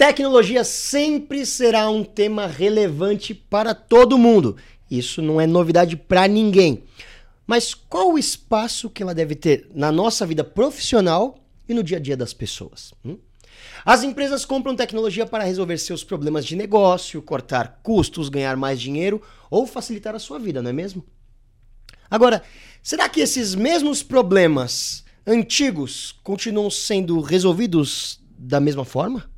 Tecnologia sempre será um tema relevante para todo mundo. Isso não é novidade para ninguém. Mas qual o espaço que ela deve ter na nossa vida profissional e no dia a dia das pessoas? Hum? As empresas compram tecnologia para resolver seus problemas de negócio, cortar custos, ganhar mais dinheiro ou facilitar a sua vida, não é mesmo? Agora, será que esses mesmos problemas antigos continuam sendo resolvidos da mesma forma?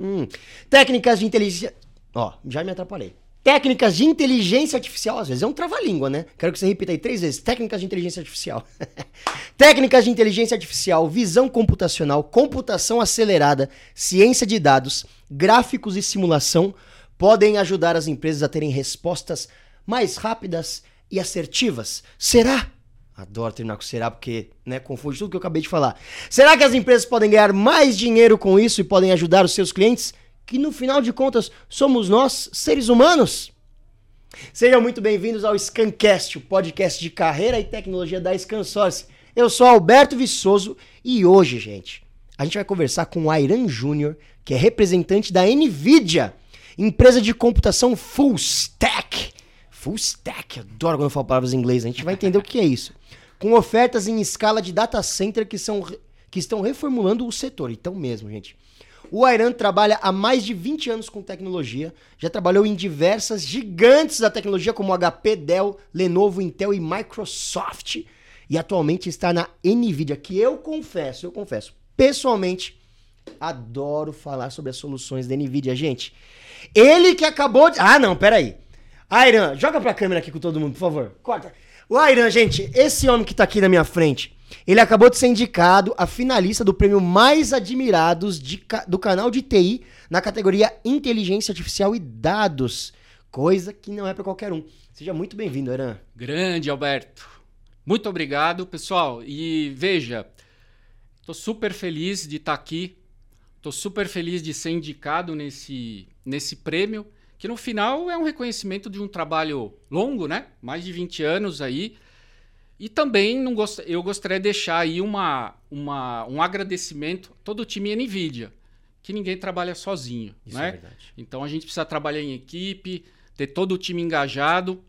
Hum. Técnicas de inteligência. Ó, já me atrapalhei. Técnicas de inteligência artificial, às vezes é um trava-língua, né? Quero que você repita aí três vezes. Técnicas de inteligência artificial. Técnicas de inteligência artificial, visão computacional, computação acelerada, ciência de dados, gráficos e simulação podem ajudar as empresas a terem respostas mais rápidas e assertivas. Será? Adoro terminar com será porque, né, confunde tudo que eu acabei de falar. Será que as empresas podem ganhar mais dinheiro com isso e podem ajudar os seus clientes? Que no final de contas somos nós, seres humanos? Sejam muito bem-vindos ao Scancast, o podcast de carreira e tecnologia da Scansource. Eu sou Alberto Viçoso e hoje, gente, a gente vai conversar com o Airan Júnior, que é representante da NVIDIA, empresa de computação full stack. Full stack, adoro quando eu falo palavras em inglês, a gente vai entender o que é isso com ofertas em escala de data center que, são, que estão reformulando o setor. Então mesmo, gente. O Airan trabalha há mais de 20 anos com tecnologia, já trabalhou em diversas gigantes da tecnologia como HP, Dell, Lenovo, Intel e Microsoft. E atualmente está na Nvidia, que eu confesso, eu confesso, pessoalmente, adoro falar sobre as soluções da Nvidia, gente. Ele que acabou de. Ah, não, peraí. Airan, joga pra câmera aqui com todo mundo, por favor. Corta. O Airan, gente, esse homem que tá aqui na minha frente, ele acabou de ser indicado a finalista do prêmio Mais Admirados de, do canal de TI na categoria Inteligência Artificial e Dados. Coisa que não é para qualquer um. Seja muito bem-vindo, Airan. Grande, Alberto. Muito obrigado, pessoal. E veja, tô super feliz de estar tá aqui. Tô super feliz de ser indicado nesse, nesse prêmio que no final é um reconhecimento de um trabalho longo, né? Mais de 20 anos aí. E também não gost... eu gostaria de deixar aí uma, uma, um agradecimento a todo o time NVIDIA, que ninguém trabalha sozinho, Isso né? É verdade. Então a gente precisa trabalhar em equipe, ter todo o time engajado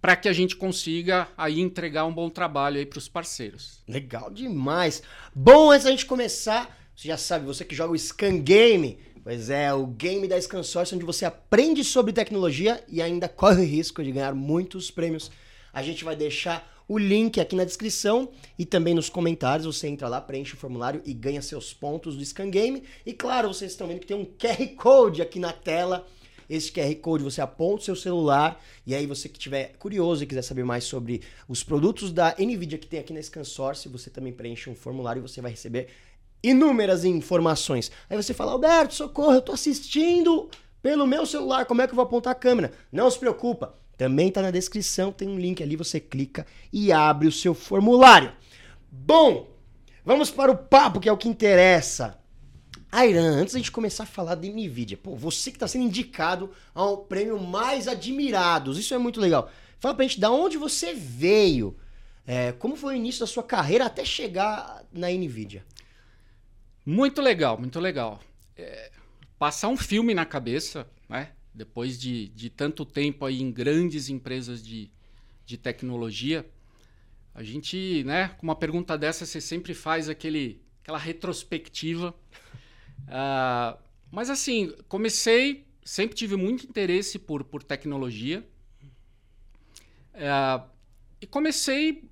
para que a gente consiga aí entregar um bom trabalho aí para os parceiros. Legal demais. Bom, antes da gente começar, você já sabe, você que joga o Scan Game, Pois é, o game da Scansource, onde você aprende sobre tecnologia e ainda corre o risco de ganhar muitos prêmios. A gente vai deixar o link aqui na descrição e também nos comentários. Você entra lá, preenche o formulário e ganha seus pontos do Scan Game. E claro, vocês estão vendo que tem um QR Code aqui na tela. Esse QR Code você aponta o seu celular e aí você que tiver curioso e quiser saber mais sobre os produtos da Nvidia que tem aqui na Scansource, você também preenche um formulário e você vai receber inúmeras informações. Aí você fala, Alberto, socorro, eu tô assistindo pelo meu celular, como é que eu vou apontar a câmera? Não se preocupa, também tá na descrição, tem um link ali, você clica e abre o seu formulário. Bom, vamos para o papo, que é o que interessa. Airan, antes da gente começar a falar da NVIDIA, pô, você que está sendo indicado ao prêmio Mais Admirados, isso é muito legal. Fala pra gente de onde você veio, é, como foi o início da sua carreira até chegar na NVIDIA. Muito legal, muito legal. É, passar um filme na cabeça, né? Depois de, de tanto tempo aí em grandes empresas de, de tecnologia, a gente, né, com uma pergunta dessa, você sempre faz aquele, aquela retrospectiva. Uh, mas assim, comecei, sempre tive muito interesse por, por tecnologia. Uh, e comecei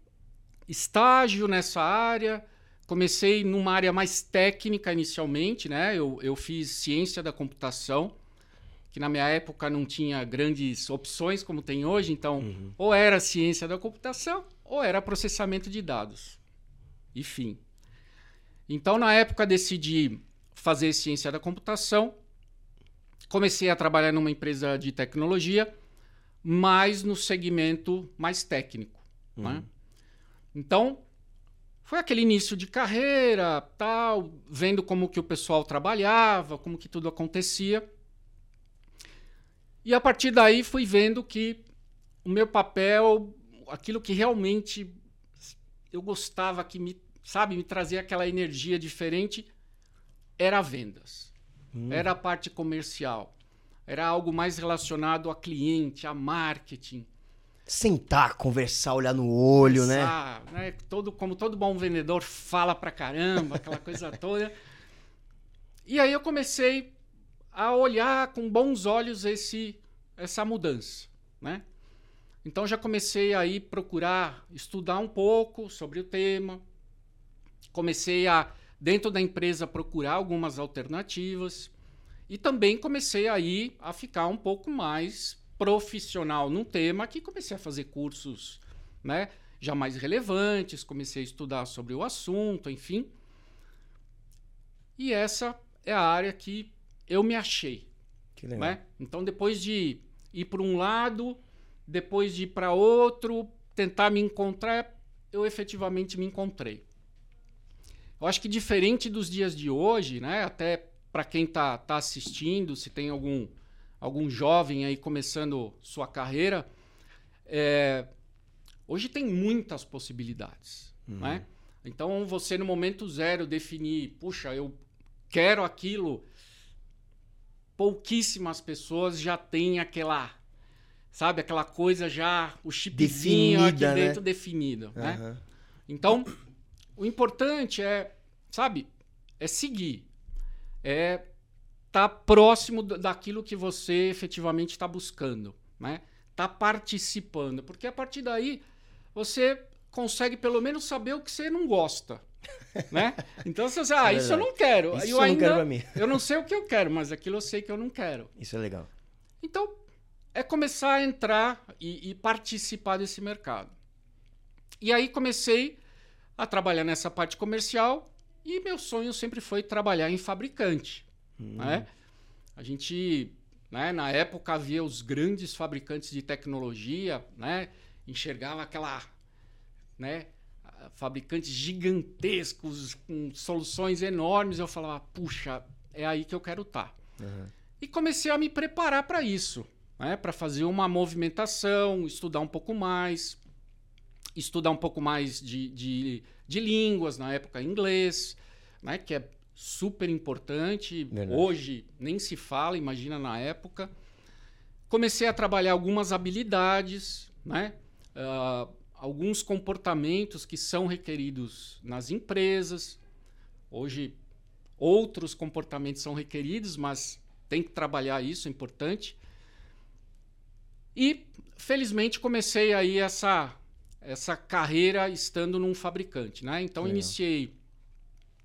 estágio nessa área, Comecei numa área mais técnica inicialmente, né? Eu, eu fiz ciência da computação, que na minha época não tinha grandes opções como tem hoje, então uhum. ou era ciência da computação ou era processamento de dados. Enfim. Então, na época, decidi fazer ciência da computação. Comecei a trabalhar numa empresa de tecnologia, mas no segmento mais técnico. Né? Uhum. Né? Então, foi aquele início de carreira, tal, vendo como que o pessoal trabalhava, como que tudo acontecia. E a partir daí fui vendo que o meu papel, aquilo que realmente eu gostava, que me, sabe, me trazia aquela energia diferente, era vendas. hum. era a parte comercial. Era algo mais relacionado a cliente, a marketing. Sentar, conversar, olhar no olho, né? conversar, né? né? Todo, como todo bom vendedor fala pra caramba, aquela coisa toda. E aí eu comecei a olhar com bons olhos esse, essa mudança, né? Então já comecei aí procurar estudar um pouco sobre o tema. Comecei a dentro da empresa procurar algumas alternativas e também comecei aí a ficar um pouco mais profissional num tema que comecei a fazer cursos, né, já mais relevantes, comecei a estudar sobre o assunto, enfim. E essa é a área que eu me achei. Que legal. Né? Então, depois de ir para um lado, depois de ir para outro, tentar me encontrar, eu efetivamente me encontrei. Eu acho que diferente dos dias de hoje, né? Até para quem está tá assistindo, se tem algum, algum jovem aí começando sua carreira, é, hoje tem muitas possibilidades, uhum. né? Então você no momento zero definir, puxa, eu quero aquilo, pouquíssimas pessoas já têm aquela, sabe, aquela coisa já, o chipzinho Definida, aqui dentro né? definido, uhum. né? Então, o importante é, sabe, é seguir, é tá próximo daquilo que você efetivamente está buscando, né? Tá participando, porque a partir daí você consegue pelo menos saber o que você não gosta, né? Então você ah, isso, é isso eu não quero. Isso eu, eu ainda, não quero mim. eu não sei o que eu quero, mas aquilo eu sei que eu não quero. Isso é legal. Então, é começar a entrar e, e participar desse mercado. E aí comecei a trabalhar nessa parte comercial e meu sonho sempre foi trabalhar em fabricante. Hum. Né? A gente, né, na época, havia os grandes fabricantes de tecnologia, né, enxergava aquela né, fabricantes gigantescos, com soluções enormes. Eu falava, puxa, é aí que eu quero estar. Tá. Uhum. E comecei a me preparar para isso, né? para fazer uma movimentação, estudar um pouco mais, estudar um pouco mais de, de, de línguas, na época inglês, né? que é super importante. Verdade. Hoje nem se fala, imagina na época. Comecei a trabalhar algumas habilidades, né? Uh, alguns comportamentos que são requeridos nas empresas. Hoje, outros comportamentos são requeridos, mas tem que trabalhar isso, é importante. E, felizmente, comecei aí essa, essa carreira estando num fabricante. Né? Então, Legal. iniciei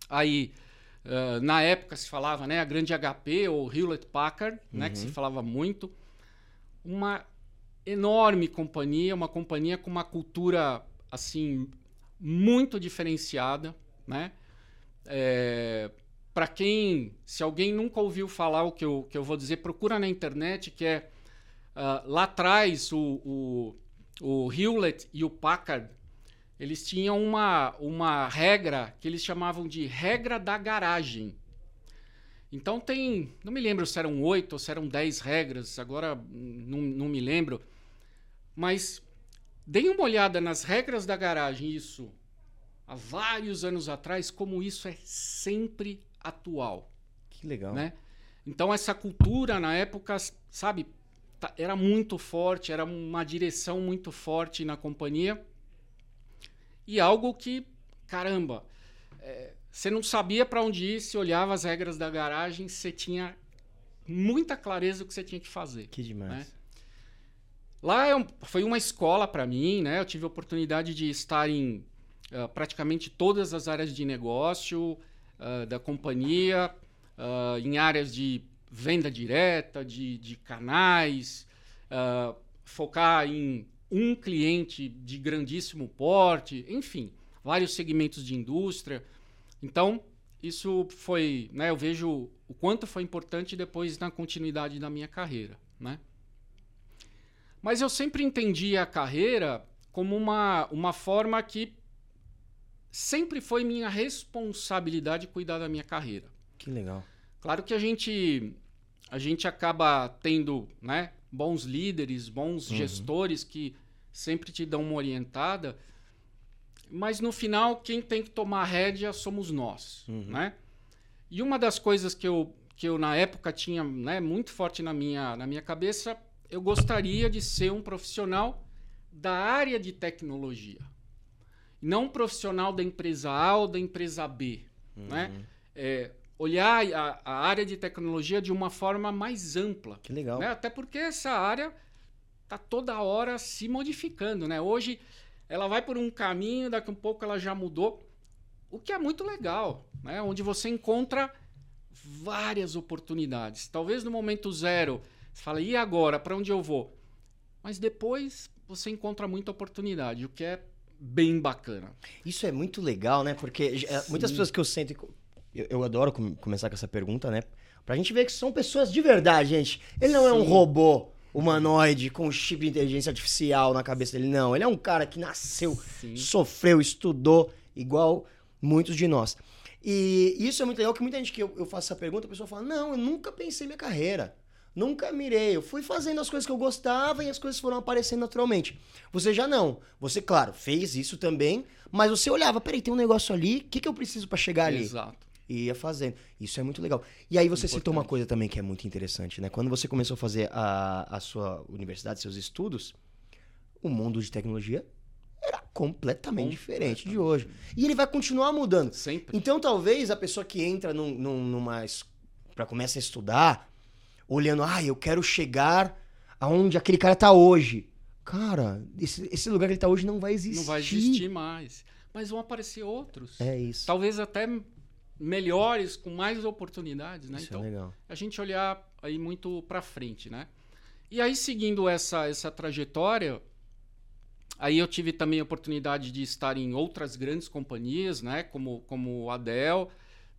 aí... Uh, na época se falava, né, a grande HP ou Hewlett Packard, uhum. né, que se uhum. falava muito, uma enorme companhia, uma companhia com uma cultura assim muito diferenciada, né? É, para quem, se alguém nunca ouviu falar o que eu, que eu vou dizer, procura na internet, que é uh, lá atrás o, o, o Hewlett e o Packard, eles tinham uma, uma regra que eles chamavam de regra da garagem. Então tem, não me lembro se eram oito ou se eram dez regras, agora não, não me lembro, mas deem uma olhada nas regras da garagem, isso há vários anos atrás, como isso é sempre atual. Que legal. Né? Então, essa cultura na época, sabe, tá, era muito forte, era uma direção muito forte na companhia. E algo que, caramba, é, você não sabia para onde ir, se olhava as regras da garagem, você tinha muita clareza do que você tinha que fazer. Que demais. Né? Lá é foi uma escola para mim, né? Eu tive a oportunidade de estar em uh, praticamente todas as áreas de negócio uh, da companhia, uh, em áreas de venda direta, de, de canais, focar em um cliente de grandíssimo porte, enfim, vários segmentos de indústria. Então, isso foi, né, eu vejo o quanto foi importante depois na continuidade da minha carreira, né? Mas eu sempre entendi a carreira como uma, uma forma que sempre foi minha responsabilidade cuidar da minha carreira. Que legal. Claro que a gente a gente acaba tendo, né, bons líderes, bons uhum. gestores que sempre te dão uma orientada, mas no final quem tem que tomar a rédea somos nós, uhum. né? E uma das coisas que eu, que eu na época tinha né, muito forte na minha, na minha cabeça, eu gostaria de ser um profissional da área de tecnologia. Não um profissional da empresa A ou da empresa B. Uhum. Né? É, olhar a, a, área de tecnologia de uma forma mais ampla. Que legal. Né? Até porque essa área está toda hora se modificando. Né? Hoje ela vai por um caminho, daqui a um pouco ela já mudou. O que é muito legal, né? onde você encontra várias oportunidades. Talvez no momento zero, você fala, e agora? Para onde eu vou? Mas depois você encontra muita oportunidade, o que é bem bacana. Isso é muito legal, né? Porque Sim. Eh, muitas pessoas que eu sinto. Eu, eu adoro começar com essa pergunta, né? Pra gente ver que são pessoas de verdade, gente. Ele não Sim. é um robô humanoide com um chip de inteligência artificial na cabeça dele, não. Ele é um cara que nasceu, Sim. sofreu, estudou, igual muitos de nós. E isso é muito legal, que muita gente que eu, eu faço essa pergunta, a pessoa fala, não, eu nunca pensei minha carreira. Nunca mirei. Eu fui fazendo as coisas que eu gostava e as coisas foram aparecendo naturalmente. Você já não. Você, claro, fez isso também, mas você olhava, peraí, tem um negócio ali, o que, que eu preciso para chegar ali? Exato. E ia fazendo. Isso é muito legal. E aí você Importante. citou uma coisa também que é muito interessante, né? Quando você começou a fazer a, a sua universidade, seus estudos, o mundo de tecnologia era completamente diferente de hoje. E ele vai continuar mudando. Sempre. Então, talvez a pessoa que entra num, num, numa. para começar a estudar, olhando, ah, eu quero chegar aonde aquele cara tá hoje. Cara, esse, esse lugar que ele tá hoje não vai existir. Não vai existir mais. Mas vão aparecer outros. É isso. Talvez até melhores, com mais oportunidades, né? Isso então, é legal. a gente olhar aí muito para frente, né? E aí, seguindo essa, essa trajetória, aí eu tive também a oportunidade de estar em outras grandes companhias, né? Como, como a Dell,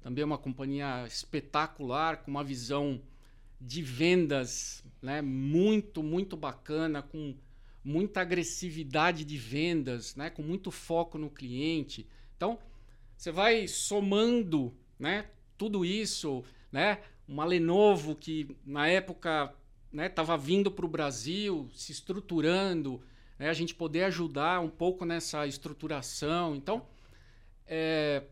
também uma companhia espetacular, com uma visão de vendas né, muito, muito bacana, com muita agressividade de vendas, né, com muito foco no cliente. Então, você vai somando né, tudo isso, né, uma Lenovo que na época estava né, vindo para o Brasil, se estruturando, né, a gente poder ajudar um pouco nessa estruturação. Então, é,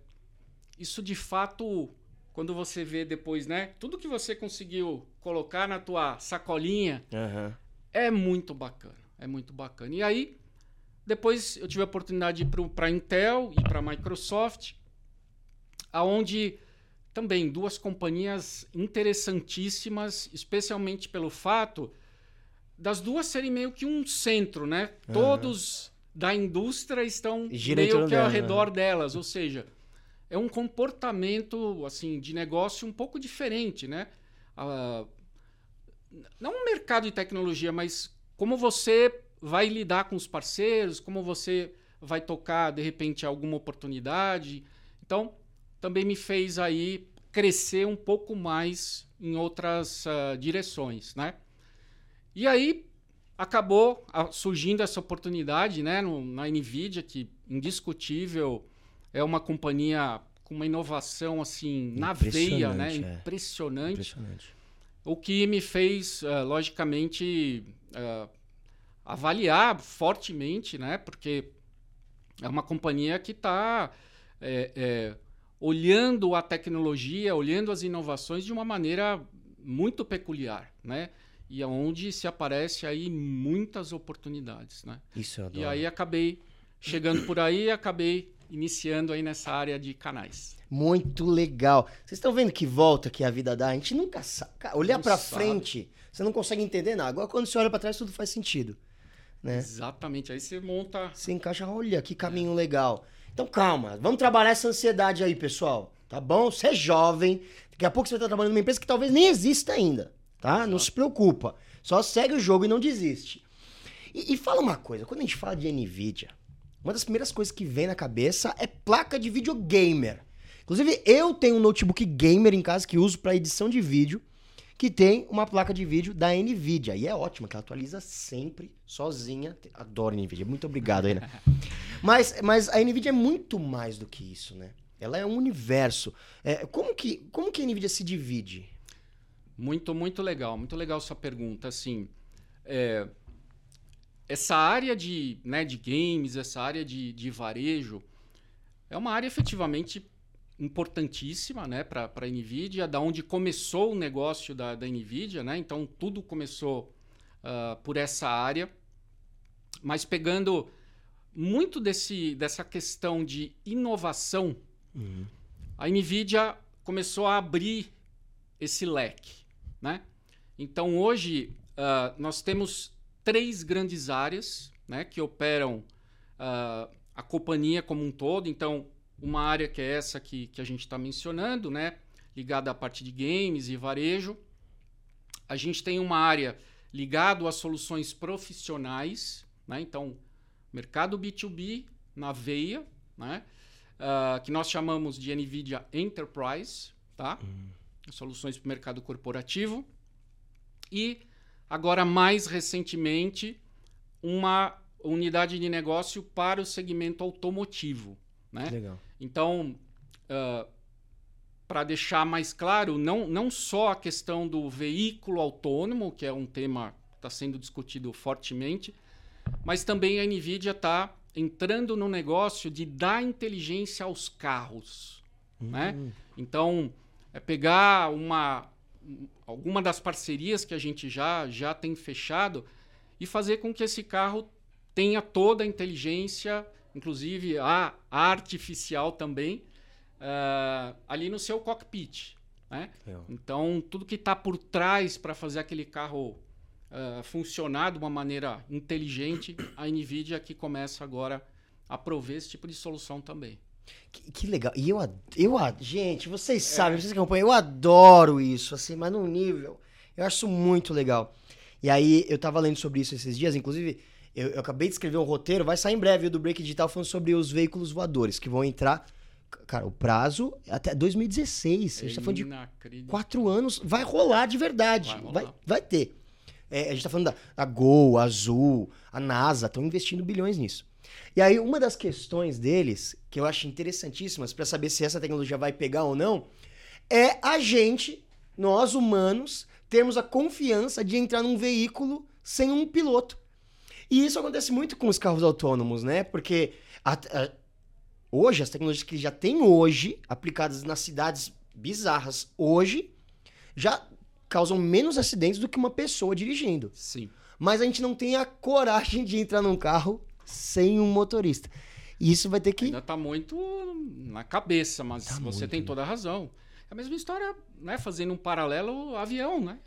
isso de fato quando você vê depois, né? Tudo que você conseguiu colocar na tua sacolinha uhum. é muito bacana. É muito bacana. E aí, depois eu tive a oportunidade de ir para a Intel e para a Microsoft, aonde também duas companhias interessantíssimas, especialmente pelo fato das duas serem meio que um centro, né? Uhum. Todos da indústria estão meio que ao redor né? delas, ou seja, é um comportamento assim de negócio um pouco diferente, né? Uh, não um mercado de tecnologia, mas como você vai lidar com os parceiros, como você vai tocar de repente alguma oportunidade. Então, também me fez aí crescer um pouco mais em outras uh, direções, né? E aí acabou surgindo essa oportunidade, né, no, na Nvidia que indiscutível é uma companhia com uma inovação assim na veia, né? É. Impressionante. Impressionante. O que me fez, uh, logicamente, uh, avaliar fortemente, né? Porque é uma companhia que está é, é, olhando a tecnologia, olhando as inovações de uma maneira muito peculiar, né? E onde se aparece aí muitas oportunidades, né? Isso eu adoro. E aí acabei chegando por aí, acabei iniciando aí nessa área de canais. Muito legal. Vocês estão vendo que volta que a vida dá? A gente nunca sabe. Olhar para frente, você não consegue entender nada. Agora, quando você olha para trás, tudo faz sentido. Né? Exatamente. Aí você monta. Você encaixa, olha que caminho é. legal. Então, calma. Vamos trabalhar essa ansiedade aí, pessoal. Tá bom? Você é jovem. Daqui a pouco você vai estar trabalhando numa empresa que talvez nem exista ainda. Tá? Não se preocupa. Só segue o jogo e não desiste. E, e fala uma coisa. Quando a gente fala de NVIDIA, uma das primeiras coisas que vem na cabeça é placa de vídeo gamer. Inclusive, eu tenho um notebook gamer em casa que uso para edição de vídeo, que tem uma placa de vídeo da Nvidia. E é ótima, que ela atualiza sempre, sozinha. Adoro Nvidia. Muito obrigado aí, né? mas, mas a Nvidia é muito mais do que isso, né? Ela é um universo. É, como, que, como que a Nvidia se divide? Muito, muito legal. Muito legal sua pergunta. Assim, é, essa área de, né, de games, essa área de, de varejo, é uma área efetivamente importantíssima né, para a NVIDIA, da onde começou o negócio da, da NVIDIA, né? então tudo começou uh, por essa área, mas pegando muito desse, dessa questão de inovação, uhum. a NVIDIA começou a abrir esse leque. Né? Então hoje uh, nós temos três grandes áreas né, que operam uh, a companhia como um todo. Então, uma área que é essa que, que a gente está mencionando, né, ligada à parte de games e varejo. A gente tem uma área ligada a soluções profissionais, né, então, mercado B2B na veia, né, uh, que nós chamamos de NVIDIA Enterprise, tá? Uhum. soluções para o mercado corporativo. E agora, mais recentemente, uma unidade de negócio para o segmento automotivo. Né? Legal. Então, uh, para deixar mais claro, não, não só a questão do veículo autônomo, que é um tema que está sendo discutido fortemente, mas também a NVIDIA está entrando no negócio de dar inteligência aos carros. Né? Hum. Né? Então, é pegar uma, alguma das parcerias que a gente já, já tem fechado e fazer com que esse carro tenha toda a inteligência, inclusive a artificial também, uh, ali no seu cockpit. Né? Então, tudo que está por trás para fazer aquele carro uh, funcionar de uma maneira inteligente, a NVIDIA que começa agora a prover esse tipo de solução também. Que, que, legal. E eu, eu, gente, vocês é. sabem, vocês acompanham, eu adoro isso, assim, mas num nível. Eu acho muito legal. E aí, eu tava lendo sobre isso esses dias, inclusive, eu, eu, acabei de escrever um roteiro, vai sair em breve do Break Digital falando sobre os veículos voadores que vão entrar. Cara, o prazo é até 2016. É a gente tá falando de quatro anos. Vai rolar de verdade. Vai, rolar. vai, vai ter. É, a gente tá falando da, da Gol, a Azul, a NASA, estão investindo bilhões nisso. E aí, uma das questões deles, que eu acho interessantíssimas para saber se essa tecnologia vai pegar ou não, é a gente, nós humanos, termos a confiança de entrar num veículo sem um piloto. E isso acontece muito com os carros autônomos, né? Porque a, a, hoje, as tecnologias que já tem hoje, aplicadas nas cidades bizarras hoje, já causam menos acidentes do que uma pessoa dirigindo. Sim. Mas a gente não tem a coragem de entrar num carro sem um motorista. E isso vai ter que. Ainda tá muito na cabeça, mas tá você muito, tem né? toda a razão. É a mesma história, né? Fazendo um paralelo avião, né?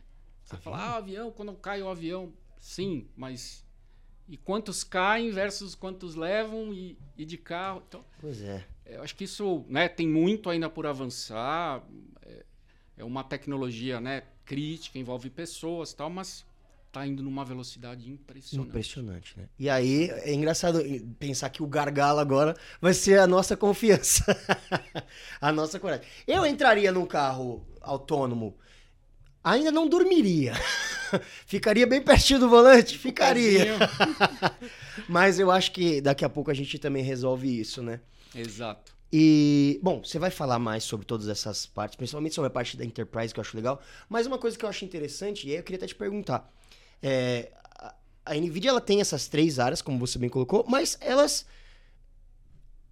Você avião? fala, ah, avião, quando cai o avião. Sim, mas e quantos caem versus quantos levam e, e de carro. Então, pois é. Eu acho que isso né, tem muito ainda por avançar. É, é uma tecnologia né, crítica, envolve pessoas tal, mas está indo numa velocidade impressionante. Impressionante, né? E aí é engraçado pensar que o gargalo agora vai ser a nossa confiança. a nossa coragem. Eu entraria num carro autônomo ainda não dormiria. Ficaria bem pertinho do volante? Ficaria. Mas eu acho que daqui a pouco a gente também resolve isso, né? Exato. E, bom, você vai falar mais sobre todas essas partes, principalmente sobre a parte da Enterprise, que eu acho legal. Mas uma coisa que eu acho interessante, e aí eu queria até te perguntar. É, a NVIDIA ela tem essas três áreas, como você bem colocou, mas elas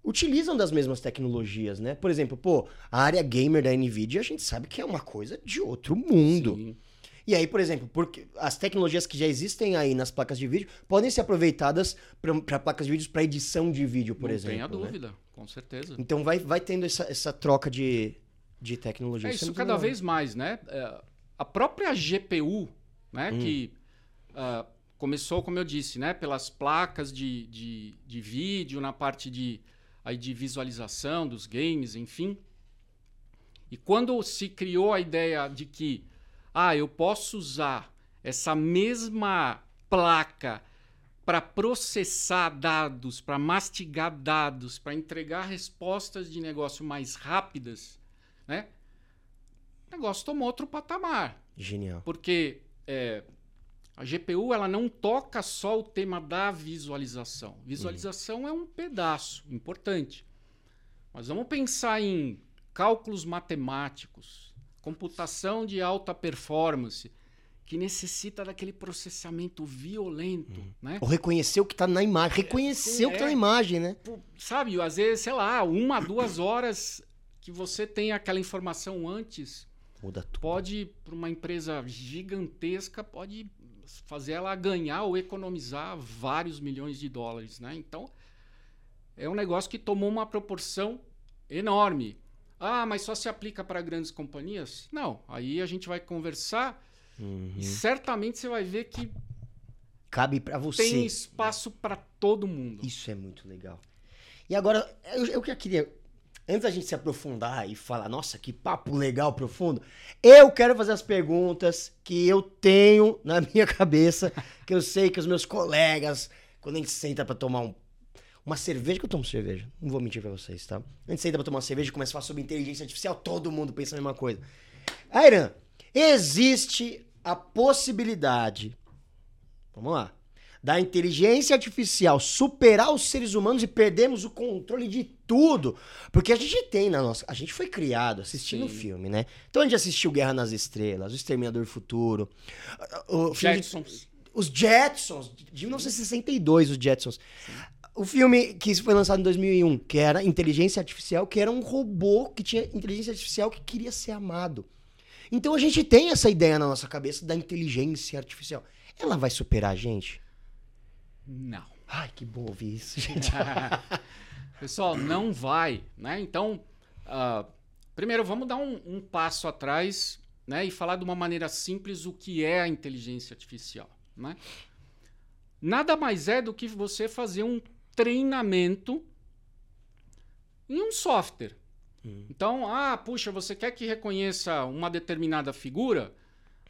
utilizam das mesmas tecnologias, né? Por exemplo, pô, a área gamer da Nvidia a gente sabe que é uma coisa de outro mundo. Sim. E aí, por exemplo, porque as tecnologias que já existem aí nas placas de vídeo podem ser aproveitadas para placas de vídeo para edição de vídeo, por Não exemplo. Não tenha né? dúvida, com certeza. Então vai, vai tendo essa, essa troca de, de tecnologia. É isso, é cada vez mais, né? É, a própria GPU, né, hum. que uh, começou, como eu disse, né, pelas placas de, de, de vídeo, na parte de aí de visualização dos games, enfim. E quando se criou a ideia de que ah, eu posso usar essa mesma placa para processar dados, para mastigar dados, para entregar respostas de negócio mais rápidas, né? O negócio tomou outro patamar. Genial. Porque é, a GPU ela não toca só o tema da visualização. Visualização uhum. é um pedaço importante. Mas vamos pensar em cálculos matemáticos, computação de alta performance, que necessita daquele processamento violento, uhum. né? Ou reconhecer o que está na imagem, reconhecer é, o que está na imagem, né? Sabe, às vezes, sei lá, uma, duas horas que você tem aquela informação antes, Muda tudo. pode, para uma empresa gigantesca, pode fazer ela ganhar ou economizar vários milhões de dólares, né? Então, é um negócio que tomou uma proporção enorme. Ah, mas só se aplica para grandes companhias? Não. Aí a gente vai conversar Uhum. e certamente você vai ver que Cabe pra você. tem espaço para todo mundo. Isso é muito legal. E agora, eu, eu que queria. Antes da gente se aprofundar e falar, nossa, que papo legal, profundo, eu quero fazer as perguntas que eu tenho na minha cabeça, que eu sei que os meus colegas, quando a gente senta pra tomar um- uma cerveja, que eu tomo cerveja, não vou mentir pra vocês, tá? A gente senta pra tomar uma cerveja e começa a falar sobre inteligência artificial, todo mundo pensa a mesma coisa. Airan, existe a possibilidade, vamos lá, da inteligência artificial superar os seres humanos e perdermos o controle de tudo. Porque a gente tem na nossa. A gente foi criado assistindo Sim. filme, né? Então a gente assistiu Guerra nas Estrelas, O Exterminador do Futuro, o filme de- Jetsons. os Jetsons, de 1962, os Jetsons. O filme que foi lançado em 2001, que era Inteligência Artificial, que era um robô que tinha inteligência artificial que queria ser amado. Então a gente tem essa ideia na nossa cabeça da inteligência artificial. Ela vai superar a gente? Não. Ai, que bom ouvir isso, gente. Pessoal, não vai, né? Então, ah, primeiro vamos dar um, um passo atrás, né, e falar de uma maneira simples o que é a inteligência artificial, né? Nada mais é do que você fazer um treinamento em um software. Então, ah, puxa, você quer que reconheça uma determinada figura?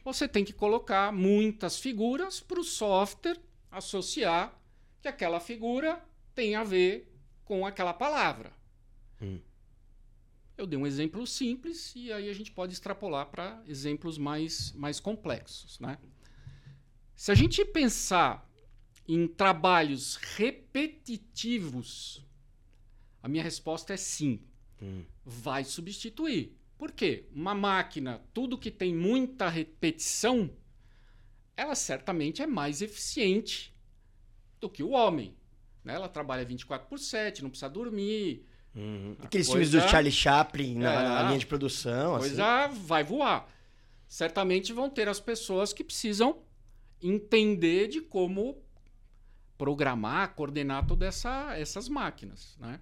Você tem que colocar muitas figuras para o software associar que aquela figura tem a ver com aquela palavra. Hum. Eu dei um exemplo simples e aí a gente pode extrapolar para exemplos mais, mais complexos. Né? Se a gente pensar em trabalhos repetitivos, a minha resposta é sim Hum. vai substituir. Por quê? Uma máquina, tudo que tem muita repetição, ela certamente é mais eficiente do que o homem. né? Ela trabalha 24 por 7, não precisa dormir, Uhum. Aqueles Coisa- filmes do Charlie Chaplin na, É. na linha de produção. assim. coisa vai voar. Certamente vão ter as pessoas que precisam entender de como programar, coordenar todas essa, essas máquinas. Né?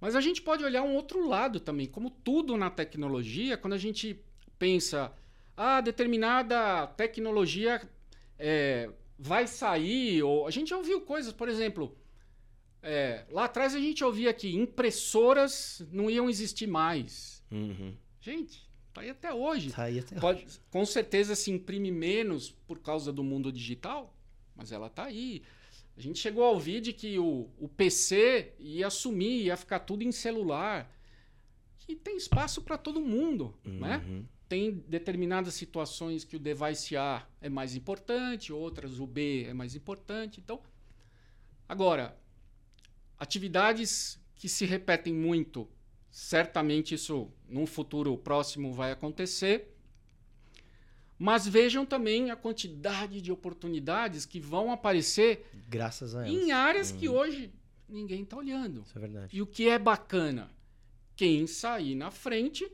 Mas a gente pode olhar um outro lado também, como tudo na tecnologia, quando a gente pensa, ah, determinada tecnologia é, vai sair, ou a gente já ouviu coisas, por exemplo, é, lá atrás a gente ouvia que impressoras não iam existir mais. Uhum. Gente, tá aí até hoje. Tá aí até Pode, com certeza se imprime menos por causa do mundo digital, mas ela tá aí. A gente chegou a ouvir de que o, o PC ia sumir, ia ficar tudo em celular. E tem espaço para todo mundo, né? Uhum. Tem determinadas situações que o device A é mais importante, outras o B é mais importante. Então, agora, atividades que se repetem muito, certamente isso num futuro próximo vai acontecer. Mas vejam também a quantidade de oportunidades que vão aparecer Graças a elas. em áreas que hoje ninguém está olhando. Isso é verdade. E o que é bacana? Quem sair na frente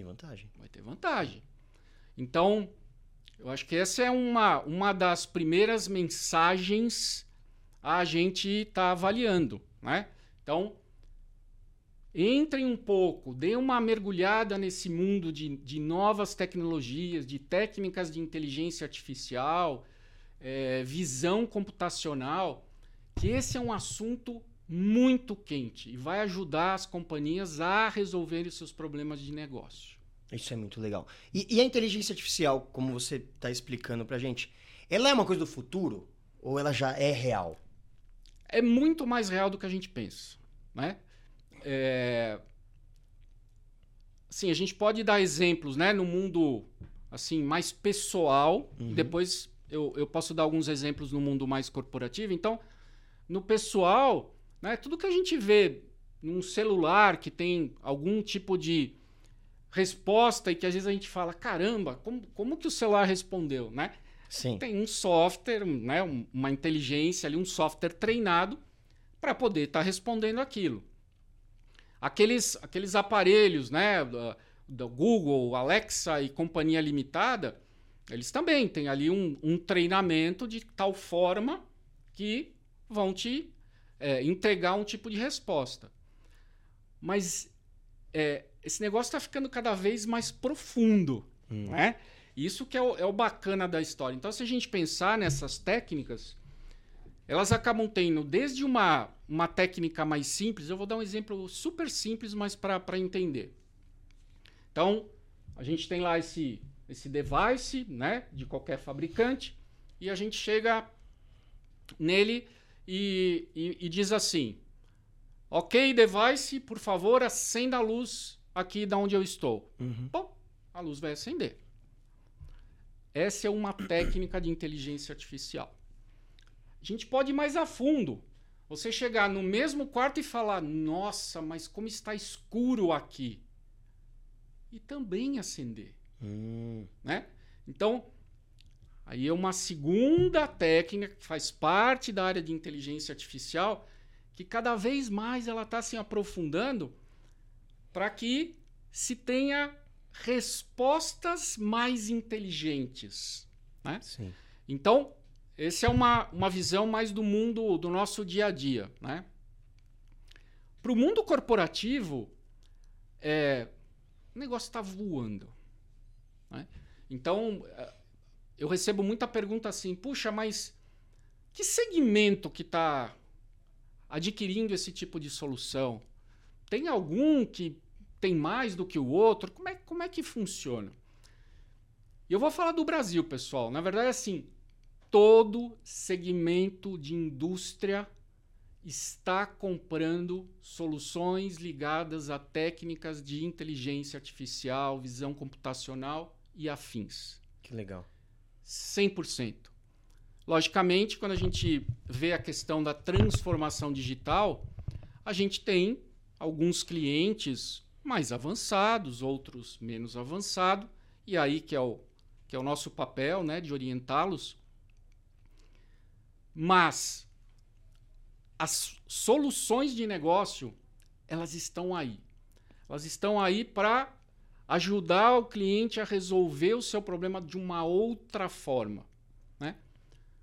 Tem vantagem. vai ter vantagem. Então, eu acho que essa é uma, uma das primeiras mensagens a gente está avaliando. Né? Então, entrem um pouco, deem uma mergulhada nesse mundo de, de novas tecnologias, de técnicas de inteligência artificial, eh, visão computacional, que esse é um assunto muito quente e vai ajudar as companhias a resolverem os seus problemas de negócio. Isso é muito legal. E, e a inteligência artificial, como você está explicando pra gente, ela é uma coisa do futuro ou ela já é real? é muito mais real do que a gente pensa, né? É... Assim, a gente pode dar exemplos, né, no mundo assim mais pessoal. Uhum. Depois eu, eu posso dar alguns exemplos no mundo mais corporativo. Então, no pessoal, né, tudo que a gente vê num celular que tem algum tipo de resposta e que às vezes a gente fala, caramba, como, como que o celular respondeu, né? Sim. tem um software, né, um- uma inteligência ali, um software treinado para poder estar respondendo aquilo. aqueles, aqueles aparelhos, né? Do, do Google, Alexa e companhia limitada, eles também têm ali um, um treinamento de tal forma que vão te é, entregar um tipo de resposta. Mas é, esse negócio está ficando cada vez mais profundo, hum. né? Isso que é o, é o bacana da história. Então, se a gente pensar nessas técnicas, elas acabam tendo desde uma, uma técnica mais simples, eu vou dar um exemplo super simples, mas para entender. Então, a gente tem lá esse, esse device né, de qualquer fabricante e a gente chega nele e, e, e diz assim: Ok, device, por favor, acenda a luz aqui da onde eu estou. Uhum. Bom, a luz vai acender. Essa é uma técnica de inteligência artificial. A gente pode ir mais a fundo. Você chegar no mesmo quarto e falar: Nossa, mas como está escuro aqui. E também acender. Hum. Né? Então, aí é uma segunda técnica que faz parte da área de inteligência artificial, que cada vez mais ela está se aprofundando para que se tenha respostas mais inteligentes. Né? Sim. Então, essa é uma, uma visão mais do mundo, do nosso dia a dia. Né? Para o mundo corporativo, é, o negócio está voando. Né? Então, é, eu recebo muita pergunta assim: puxa, mas que segmento que está adquirindo esse tipo de solução? Tem algum que tem mais do que o outro? Como é, como é que funciona? Eu vou falar do Brasil, pessoal. Na verdade, é assim, todo segmento de indústria está comprando soluções ligadas a técnicas de inteligência artificial, visão computacional e afins. Que legal. 100%. Logicamente, quando a gente vê a questão da transformação digital, a gente tem alguns clientes mais avançados, outros menos avançados, e aí que é o, que é o nosso papel né, de orientá-los mas as soluções de negócio, elas estão aí. Elas estão aí para ajudar o cliente a resolver o seu problema de uma outra forma. Né?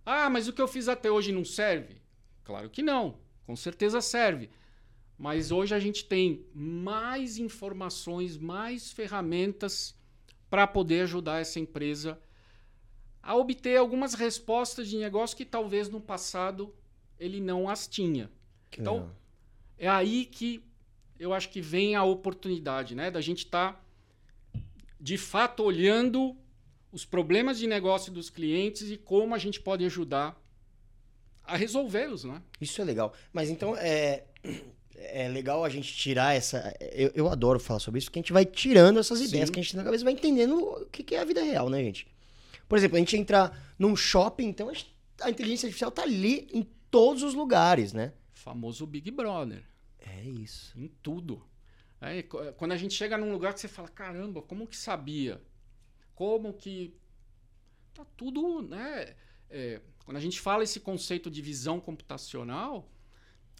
Ah, mas o que eu fiz até hoje não serve? Claro que não, com certeza serve. Mas hoje a gente tem mais informações, mais ferramentas para poder ajudar essa empresa a obter algumas respostas de negócio que talvez no passado ele não as tinha. Que então, é aí que eu acho que vem a oportunidade, né? Da gente estar tá, de fato olhando os problemas de negócio dos clientes e como a gente pode ajudar a resolvê-los, né? Isso é legal. Mas então é, é legal a gente tirar essa. Eu, eu adoro falar sobre isso, porque a gente vai tirando essas ideias Sim. que a gente tem na cabeça, vai entendendo o que, que é a vida real, né, gente? Por exemplo, a gente entra num shopping, então a inteligência artificial tá ali em todos os lugares, né? Famoso Big Brother. É isso. Em tudo. É, quando a gente chega num lugar que você fala, caramba, como que sabia? Como que. Tá tudo, né? É, quando a gente fala esse conceito de visão computacional,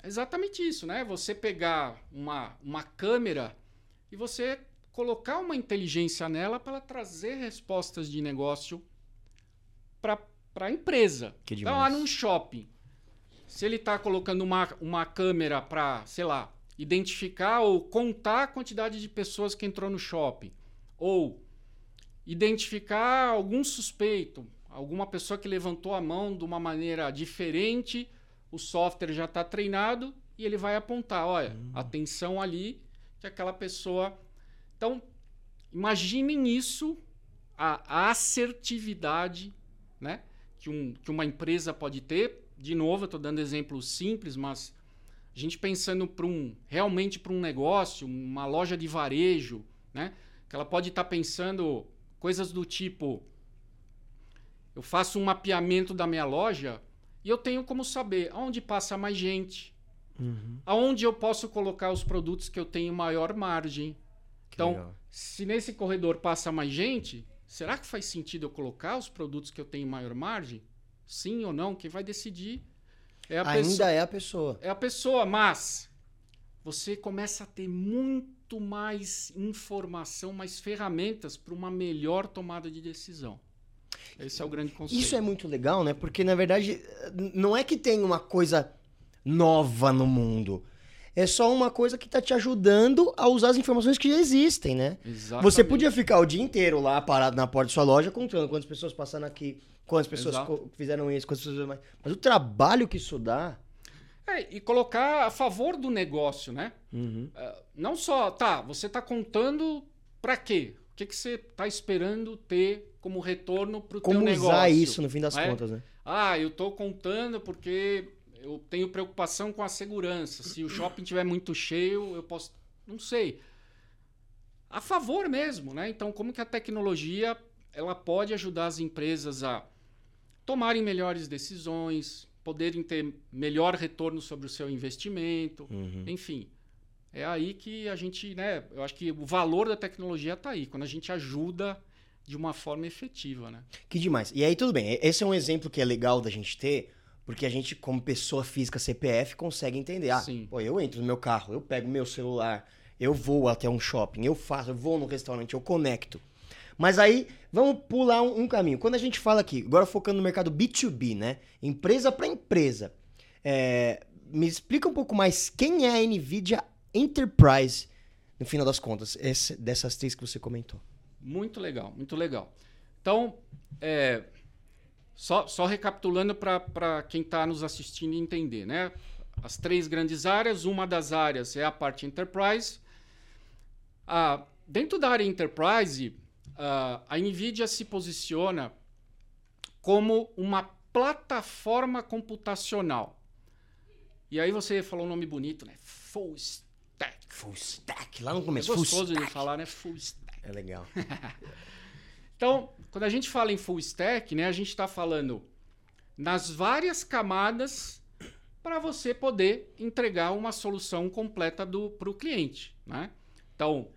é exatamente isso, né? Você pegar uma, uma câmera e você colocar uma inteligência nela para trazer respostas de negócio para a empresa. Que então, lá num shopping, se ele está colocando uma, uma câmera para, sei lá, identificar ou contar a quantidade de pessoas que entrou no shopping, ou identificar algum suspeito, alguma pessoa que levantou a mão de uma maneira diferente, o software já está treinado e ele vai apontar, olha, hum. atenção ali que aquela pessoa. Então, imaginem isso, a assertividade né? que, um, que uma empresa pode ter. De novo, eu estou dando exemplos simples, mas a gente pensando para um realmente para um negócio, uma loja de varejo, né? que ela pode estar tá pensando coisas do tipo: eu faço um mapeamento da minha loja e eu tenho como saber aonde passa mais gente, uhum. aonde eu posso colocar os produtos que eu tenho maior margem. Que então, legal. se nesse corredor passa mais gente, Será que faz sentido eu colocar os produtos que eu tenho maior margem? Sim ou não? Quem vai decidir é a Ainda pessoa. é a pessoa. É a pessoa, mas você começa a ter muito mais informação, mais ferramentas para uma melhor tomada de decisão. Esse é o grande conceito. Isso é muito legal, né? Porque na verdade não é que tem uma coisa nova no mundo. É só uma coisa que está te ajudando a usar as informações que já existem, né? Exatamente. Você podia ficar o dia inteiro lá parado na porta de sua loja contando quantas pessoas passaram aqui, quantas pessoas Exato. fizeram isso, quantas pessoas. Mas o trabalho que isso dá. É, e colocar a favor do negócio, né? Uhum. Uh, não só, tá, você está contando para quê? O que, que você está esperando ter como retorno para o teu Como negócio? usar isso no fim das É? contas, né? Ah, eu estou contando porque eu tenho preocupação com a segurança. Se o shopping tiver muito cheio, eu posso. Não sei. A favor mesmo, né? Então, como que a tecnologia ela pode ajudar as empresas a tomarem melhores decisões, poderem ter melhor retorno sobre o seu investimento, Uhum. enfim. É aí que a gente, né? Eu acho que o valor da tecnologia está aí, quando a gente ajuda de uma forma efetiva, né? Que demais. E aí, tudo bem. Esse é um exemplo que é legal da gente ter, porque a gente, como pessoa física CPF, consegue entender. Ah, Sim. pô, eu entro no meu carro, eu pego meu celular, eu vou até um shopping, eu faço, eu vou no restaurante, eu conecto. Mas aí, vamos pular um, um caminho. Quando a gente fala aqui, agora focando no mercado B2B, né? Empresa para empresa. É, me explica um pouco mais quem é a NVIDIA Enterprise, no final das contas, esse- dessas três que você comentou. Muito legal, muito legal. Então, é, só, só recapitulando para quem está nos assistindo entender, né? As três grandes áreas, uma das áreas é a parte enterprise. Ah, dentro da área enterprise, ah, a NVIDIA se posiciona como uma plataforma computacional. E aí você falou um nome bonito, né? Full Stack. Full stack, lá no É começo. full gostoso de falar, né? Full Stack. É legal. Então, quando a gente fala em full stack, né, a gente está falando nas várias camadas para você poder entregar uma solução completa para o cliente. Né? Então,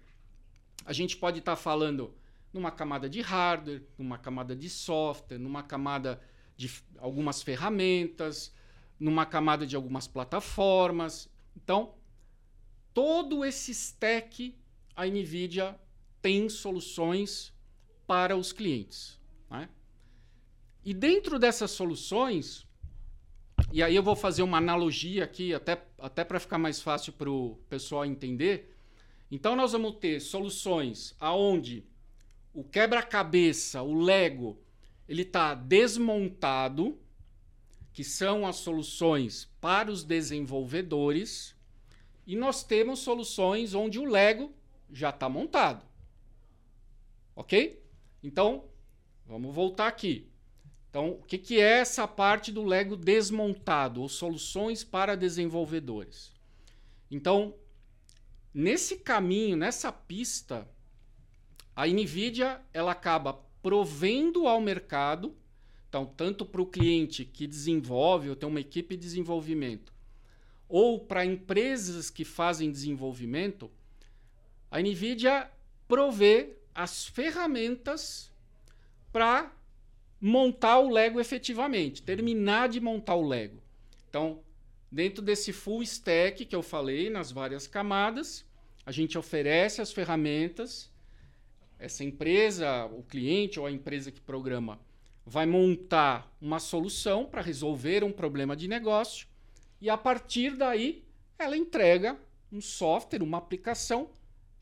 a gente pode estar falando numa camada de hardware, numa camada de software, numa camada de algumas ferramentas, numa camada de algumas plataformas. Então, todo esse stack, a NVIDIA tem soluções para os clientes. né? E dentro dessas soluções, e aí eu vou fazer uma analogia aqui, até, até para ficar mais fácil para o pessoal entender. Então, nós vamos ter soluções aonde o quebra-cabeça, o Lego, ele está desmontado, que são as soluções para os desenvolvedores, e nós temos soluções onde o Lego já está montado. Ok? Então, vamos voltar aqui. Então, o que, que é essa parte do Lego desmontado, ou soluções para desenvolvedores? Então, nesse caminho, nessa pista, a NVIDIA ela acaba provendo ao mercado, então, tanto para o cliente que desenvolve ou tem uma equipe de desenvolvimento, ou para empresas que fazem desenvolvimento, a NVIDIA provê as ferramentas para montar o Lego efetivamente, terminar de montar o Lego. Então, dentro desse full stack que eu falei, nas várias camadas, a gente oferece as ferramentas. Essa empresa, o cliente ou a empresa que programa, vai montar uma solução para resolver um problema de negócio e a partir daí ela entrega um software, uma aplicação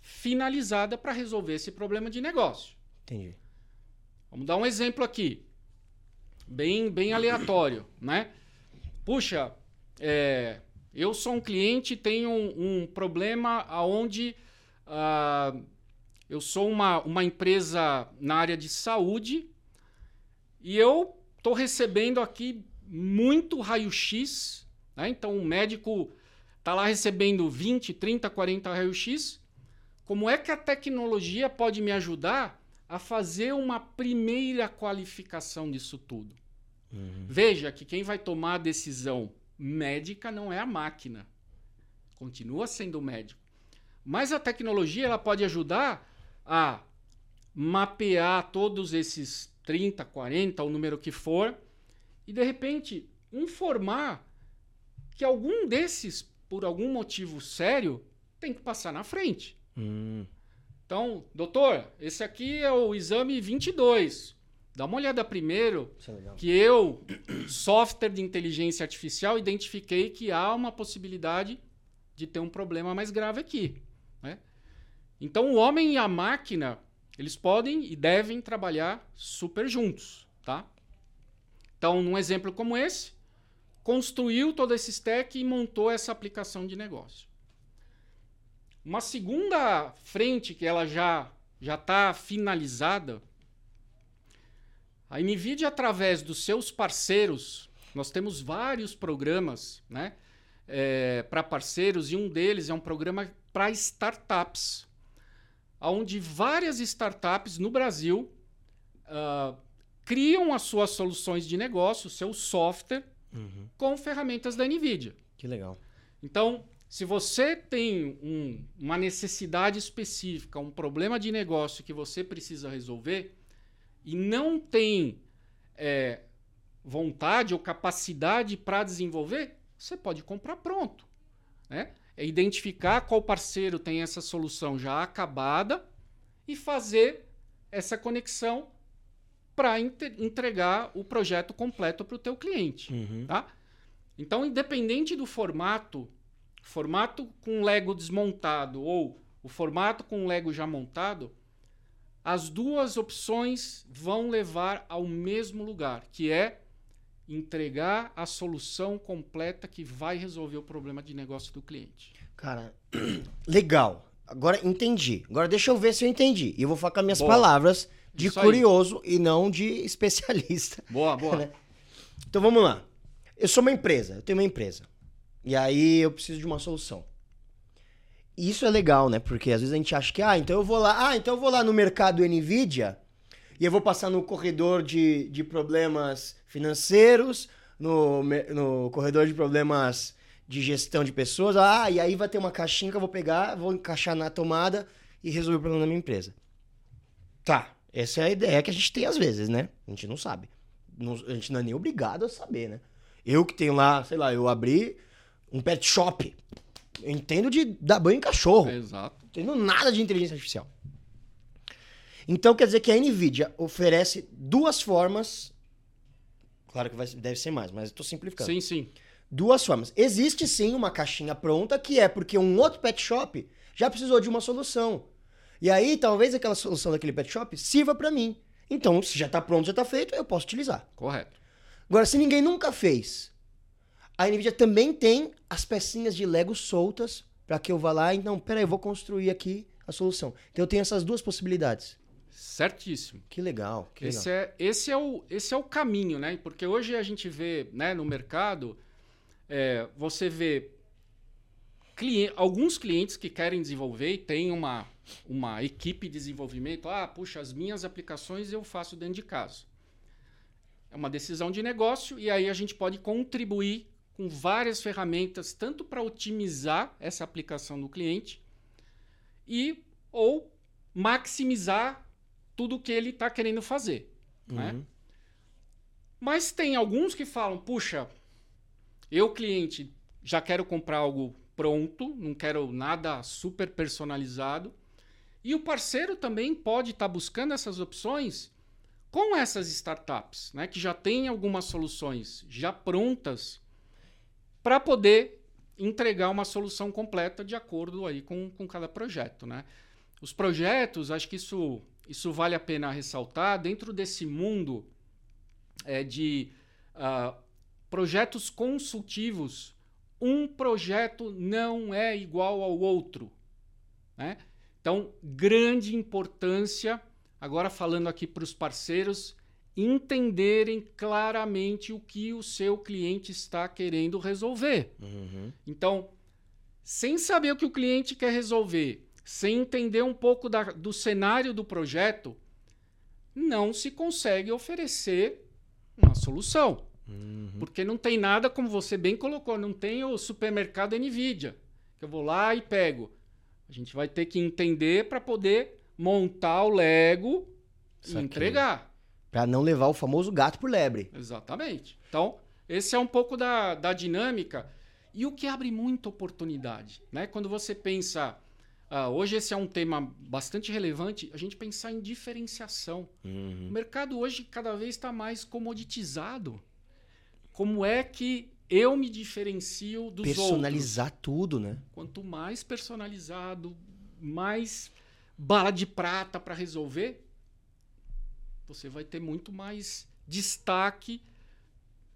finalizada para resolver esse problema de negócio. Entendi. Vamos dar um exemplo aqui, bem, bem aleatório, né? Puxa, é, eu sou um cliente e tenho um, um problema aonde ah, eu sou uma, uma empresa na área de saúde e eu estou recebendo aqui muito raio-x, né? Então o médico está lá recebendo 20, 30, 40 raio-x. Como é que a tecnologia pode me ajudar a fazer uma primeira qualificação disso tudo? Veja que quem vai tomar a decisão médica não é a máquina. Continua sendo o médico. Mas a tecnologia ela pode ajudar a mapear todos esses 30, 40, o número que for, e de repente informar que algum desses por algum motivo sério, tem que passar na frente. Hum, Então, doutor, esse aqui é o exame 22. Dá uma olhada primeiro é que eu, software de inteligência artificial, identifiquei que há uma possibilidade de ter um problema mais grave aqui. né? Então, o homem e a máquina, eles podem e devem trabalhar super juntos. Tá? Então, num exemplo como esse, construiu todo esse stack e montou essa aplicação de negócio. Uma segunda frente que ela já já está finalizada a NVIDIA, através dos seus parceiros, nós temos vários programas né, para parceiros, e um deles é um programa para startups, onde várias startups no Brasil ah, criam as suas soluções de negócio, seu software, Uhum, com ferramentas da NVIDIA. que legal. Então, se você tem um- uma necessidade específica, um problema de negócio que você precisa resolver e não tem é, vontade ou capacidade para desenvolver, você pode comprar pronto. Né? É identificar qual parceiro tem essa solução já acabada e fazer essa conexão para entregar o projeto completo para o teu cliente. Uhum. Tá? Então, independente do formato, formato com Lego desmontado ou o formato com Lego já montado, as duas opções vão levar ao mesmo lugar, que é entregar a solução completa que vai resolver o problema de negócio do cliente. Cara, legal. Agora entendi. Agora deixa eu ver se eu entendi. E eu vou falar com as minhas Boa. palavras de Isso aí. curioso e não de especialista. Boa, boa. Né? Então vamos lá. Eu sou uma empresa, eu tenho uma empresa. E aí eu preciso de uma solução. E isso é legal, né? Porque às vezes a gente acha que, ah, então eu vou lá, ah, então eu vou lá no mercado Nvidia e eu vou passar no corredor de, de problemas financeiros, no, no corredor de problemas de gestão de pessoas, ah, e aí vai ter uma caixinha que eu vou pegar, vou encaixar na tomada e resolver o problema da minha empresa. Tá, essa é a ideia que a gente tem às vezes, né? A gente não sabe. Não- a gente não é nem obrigado a saber, né? Eu que tenho lá, sei lá, eu abri um pet shop. Eu entendo de dar banho em cachorro. Exato. Não entendo nada de inteligência artificial. Então quer dizer que a Nvidia oferece duas formas. Claro que vai- deve ser mais, mas estou simplificando. Sim, sim. Duas formas. Existe sim uma caixinha pronta que é porque um outro pet shop já precisou de uma solução. E aí talvez aquela solução daquele pet shop sirva para mim. Então, se já está pronto, já está feito, eu posso utilizar. Correto. Agora, se ninguém nunca fez, a Nvidia também tem as pecinhas de Lego soltas para que eu vá lá e não, peraí, eu vou construir aqui a solução. Então eu tenho essas duas possibilidades. Certíssimo. Que legal, que legal. Esse é, esse, é o, esse é o caminho, né? Porque hoje a gente vê né, no mercado, é, você vê clien- alguns clientes que querem desenvolver e tem uma, uma equipe de desenvolvimento. Ah, puxa, as minhas aplicações eu faço dentro de casa. É uma decisão de negócio e aí a gente pode contribuir com várias ferramentas, tanto para otimizar essa aplicação do cliente e ou maximizar tudo que ele está querendo fazer. né? Uhum. Mas tem alguns que falam, puxa, eu cliente já quero comprar algo pronto, não quero nada super personalizado. E o parceiro também pode estar buscando essas opções com essas startups, né, que já têm algumas soluções já prontas para poder entregar uma solução completa de acordo aí com, com cada projeto, né? Os projetos, acho que isso, isso vale a pena ressaltar, dentro desse mundo é, de ah, projetos consultivos, um projeto não é igual ao outro. Né? Então, grande importância, agora falando aqui para os parceiros, entenderem claramente o que o seu cliente está querendo resolver. Uhum. Então, sem saber o que o cliente quer resolver, sem entender um pouco da- do cenário do projeto, não se consegue oferecer uma solução. Uhum. Porque não tem nada, como você bem colocou, não tem o supermercado Nvidia, que eu vou lá e pego. A gente vai ter que entender para poder montar o Lego e Saquei. entregar. Pra não levar o famoso gato por lebre. Exatamente. Então, esse é um pouco da, da dinâmica. E o que abre muita oportunidade, né? Quando você pensa, ah, hoje esse é um tema bastante relevante, a gente pensar em diferenciação. Uhum. O mercado hoje cada vez está mais comoditizado. Como é que eu me diferencio dos Personalizar outros? tudo, né? Quanto mais personalizado, mais bala de prata para resolver, você vai ter muito mais destaque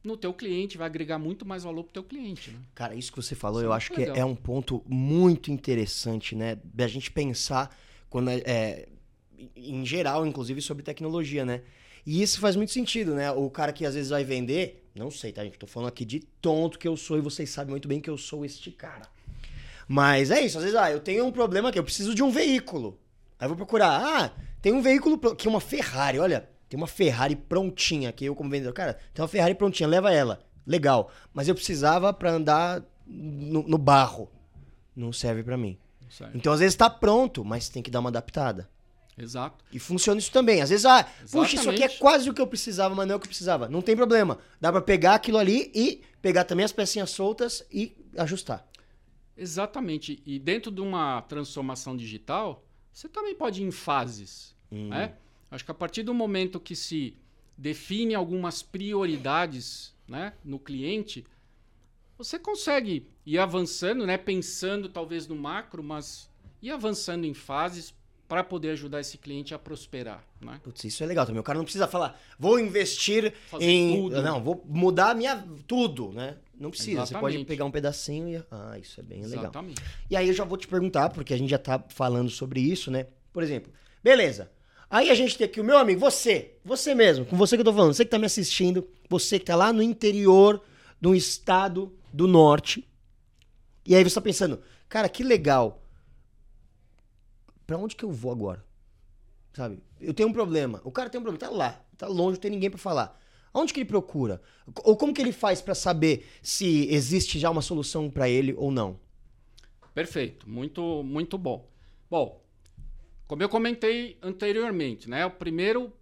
no teu cliente, vai agregar muito mais valor pro teu cliente, né? Cara, isso que você falou, Isso é eu muito acho que legal. é um ponto muito interessante, né? Da gente pensar quando é, é, em geral, inclusive sobre tecnologia, né? E isso faz muito sentido, né? O cara que às vezes vai vender, não sei, tá, gente? Tô falando aqui de tonto que eu sou e vocês sabem muito bem que eu sou este cara. Mas é isso, às vezes, ah, eu tenho um problema aqui, eu preciso de um veículo. Aí eu vou procurar, ah, tem um veículo que é uma Ferrari, olha, tem uma Ferrari prontinha aqui, eu como vendedor, cara, tem uma Ferrari prontinha, leva ela. Legal, mas eu precisava pra andar no, no barro. Não serve pra mim. Então às vezes tá pronto, mas tem que dar uma adaptada. Exato. E funciona isso também. Às vezes, ah, puxa, isso aqui é Exatamente. quase o que eu precisava, mas não é o que eu precisava. Não tem problema. Dá pra pegar aquilo ali e pegar também as pecinhas soltas e ajustar. Exatamente. E dentro de uma transformação digital, você também pode ir em fases. Hum. Né? Acho que a partir do momento que se define algumas prioridades né, no cliente, você consegue ir avançando, né, pensando talvez no macro, mas ir avançando em fases para poder ajudar esse cliente a prosperar. Né? Putz, isso é legal também. O cara não precisa falar, vou investir Fazer em. tudo. Não, vou mudar minha. tudo, né? Não precisa. Você pode Exatamente. pegar um pedacinho e. Ah, isso é bem legal. Exatamente. E aí eu já vou te perguntar, porque a gente já tá falando sobre isso, né? Por exemplo, beleza. Aí a gente tem aqui o meu amigo, você, você mesmo, com você que eu tô falando, você que tá me assistindo, você que tá lá no interior do estado do norte. E aí você tá pensando, cara, que legal. Pra onde que eu vou agora? Sabe? Eu tenho um problema. O cara tem um problema, tá lá, tá longe, não tem ninguém pra falar. Aonde que ele procura? Ou como que ele faz pra saber se existe já uma solução pra ele ou não? Perfeito, muito, muito bom. Bom, como eu comentei anteriormente, né, o primeiro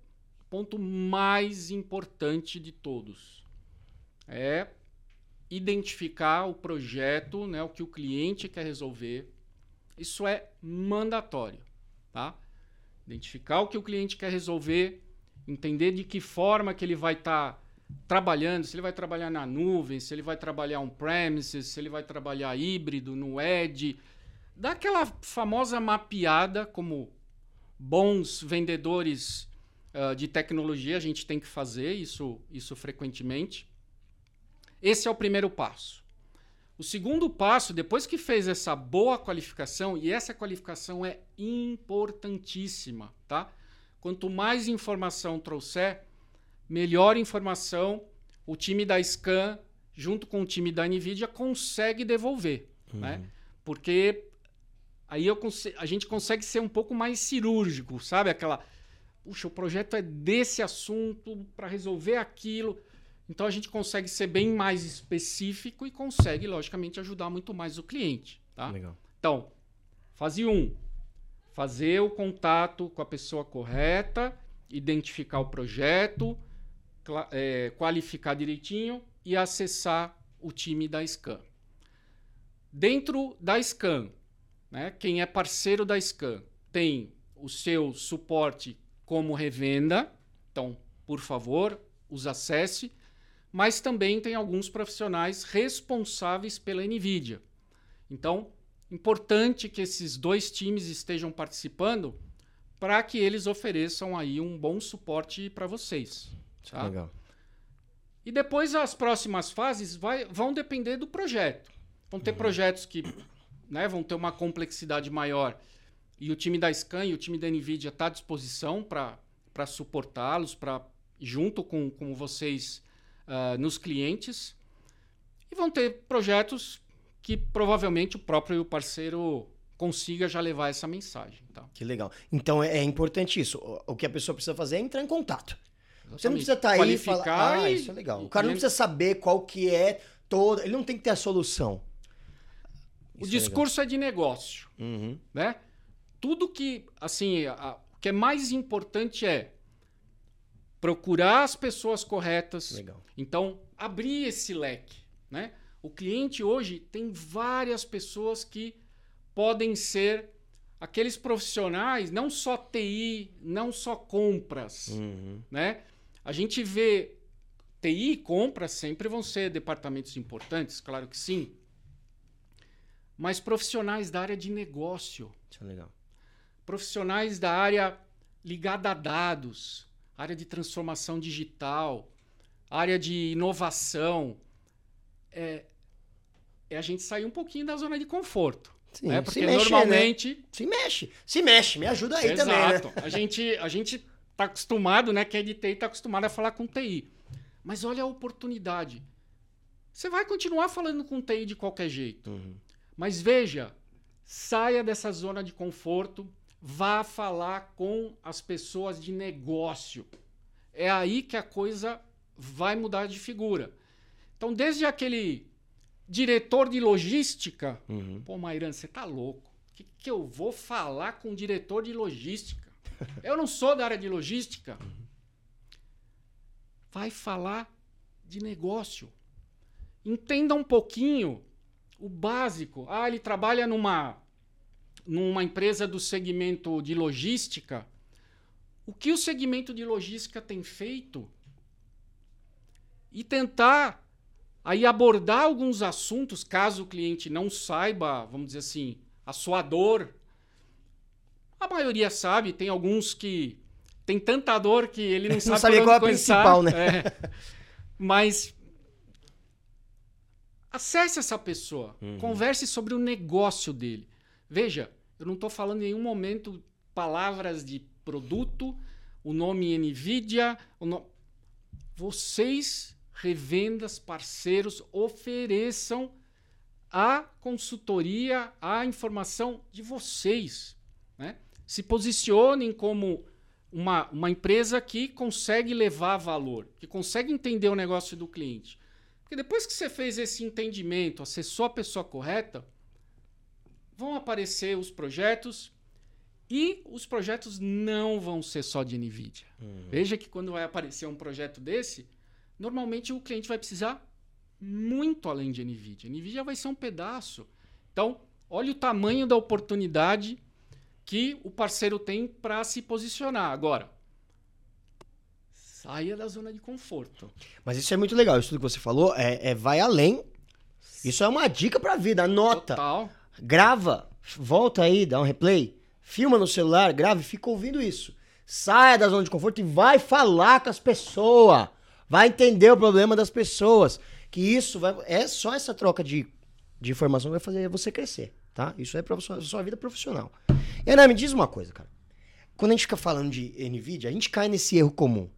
ponto mais importante de todos é identificar o projeto, né, o que o cliente quer resolver. Isso é mandatório, tá? Identificar o que o cliente quer resolver, entender de que forma que ele vai estar trabalhando, se ele vai trabalhar na nuvem, se ele vai trabalhar on-premises, se ele vai trabalhar híbrido, no edge. Dá aquela famosa mapeada, como bons vendedores ah, de tecnologia, a gente tem que fazer isso, isso frequentemente. Esse é o primeiro passo. O segundo passo, depois que fez essa boa qualificação, e essa qualificação é importantíssima, tá? Quanto mais informação trouxer, melhor informação o time da Scan, junto com o time da NVIDIA, consegue devolver. Né? Porque aí eu a gente consegue ser um pouco mais cirúrgico, sabe? Aquela, puxa, o projeto é desse assunto para resolver aquilo. Então a gente consegue ser bem mais específico e consegue, logicamente, ajudar muito mais o cliente. Tá? Legal. Então, fase 1. Um, fazer o contato com a pessoa correta, identificar o projeto, eh, qualificar direitinho e acessar o time da Scan. Dentro da Scan, né, quem é parceiro da Scan tem o seu suporte como revenda, então, por favor, os acesse, mas também tem alguns profissionais responsáveis pela NVIDIA. Então, importante que esses dois times estejam participando para que eles ofereçam aí um bom suporte para vocês. Tá? Legal. E depois as próximas fases vai- vão depender do projeto. Vão ter projetos que né, vão ter uma complexidade maior e o time da Scan e o time da NVIDIA está à disposição para suportá-los, para junto com, com vocês ah, nos clientes. E vão ter projetos que provavelmente o próprio parceiro consiga já levar essa mensagem. Tá? Que legal. Então é, é importante isso. O, o que a pessoa precisa fazer é entrar em contato. Você não Exatamente. precisa estar aí e falar, ah, e- isso é legal. O cara não precisa saber qual que é toda... Ele não tem que ter a solução. O Isso é discurso é de negócio. Uhum. né? Tudo que, assim, a- o que é mais importante é procurar as pessoas corretas. Legal. Então, abrir esse leque, né? O cliente hoje tem várias pessoas que podem ser aqueles profissionais, não só TI, não só compras, Uhum. né? A gente vê TI e compras sempre vão ser departamentos importantes, claro que sim. Mas profissionais da área de negócio, Isso é legal. profissionais da área ligada a dados, área de transformação digital, área de inovação, é, é a gente sair um pouquinho da zona de conforto. Sim, né? se Porque mexer, normalmente. Se mexe. Se mexe, me ajuda aí também, né? Exato. A gente, a gente tá acostumado, né? Quem é de TI tá acostumado a falar com TI. Mas olha a oportunidade. Você vai continuar falando com TI de qualquer jeito. Uhum. Mas veja, saia dessa zona de conforto, vá falar com as pessoas de negócio. É aí que a coisa vai mudar de figura. Então, desde aquele diretor de logística, Uhum. pô, Mairan, você tá louco. O que, que eu vou falar com o diretor de logística? Eu não sou da área de logística. Vai falar de negócio. Entenda um pouquinho o básico. Ah, ele trabalha numa, numa empresa do segmento de logística. O que o segmento de logística tem feito? E tentar aí abordar alguns assuntos, caso o cliente não saiba, vamos dizer assim, a sua dor. A maioria sabe, tem alguns que tem tanta dor que ele não sabe sabia por qual é a começar. principal, né? É. Mas acesse essa pessoa, Uhum. converse sobre o negócio dele. Veja, eu não estou falando em nenhum momento palavras de produto, o nome Nvidia, o no... vocês revendas, parceiros ofereçam a consultoria, a informação de vocês, né? Se posicionem como uma, uma empresa que consegue levar valor, que consegue entender o negócio do cliente. Porque depois que você fez esse entendimento, acessou a pessoa correta, vão aparecer os projetos e os projetos não vão ser só de NVIDIA. Veja que quando vai aparecer um projeto desse, normalmente o cliente vai precisar muito além de NVIDIA. NVIDIA vai ser um pedaço. Então, olha o tamanho da oportunidade que o parceiro tem para se posicionar. Agora, saia da zona de conforto. Mas isso é muito legal. Isso tudo que você falou é, é vai além. Isso é uma dica pra vida. Anota. Total. Grava. Volta aí, dá um replay. Filma no celular, grava e fica ouvindo isso. Saia da zona de conforto e vai falar com as pessoas. Vai entender o problema das pessoas. Que isso vai. É só essa troca de, de informação que vai fazer você crescer, tá? Isso é pra sua, sua vida profissional. E Ana, me diz uma coisa, cara. Quando a gente fica falando de NVIDIA, a gente cai nesse erro comum.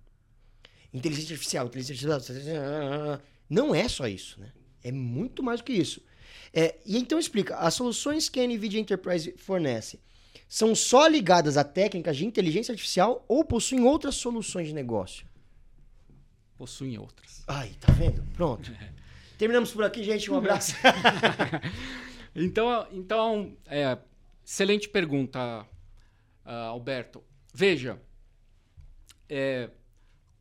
Inteligência artificial, inteligência artificial. Não é só isso, né? É muito mais do que isso. É, e então explica, as soluções que a NVIDIA Enterprise fornece são só ligadas a técnicas de inteligência artificial ou possuem outras soluções de negócio? Possuem outras. Ai, tá vendo? Pronto. Terminamos por aqui, gente. Um abraço. Então, então é, excelente pergunta, ah, Alberto. Veja, é,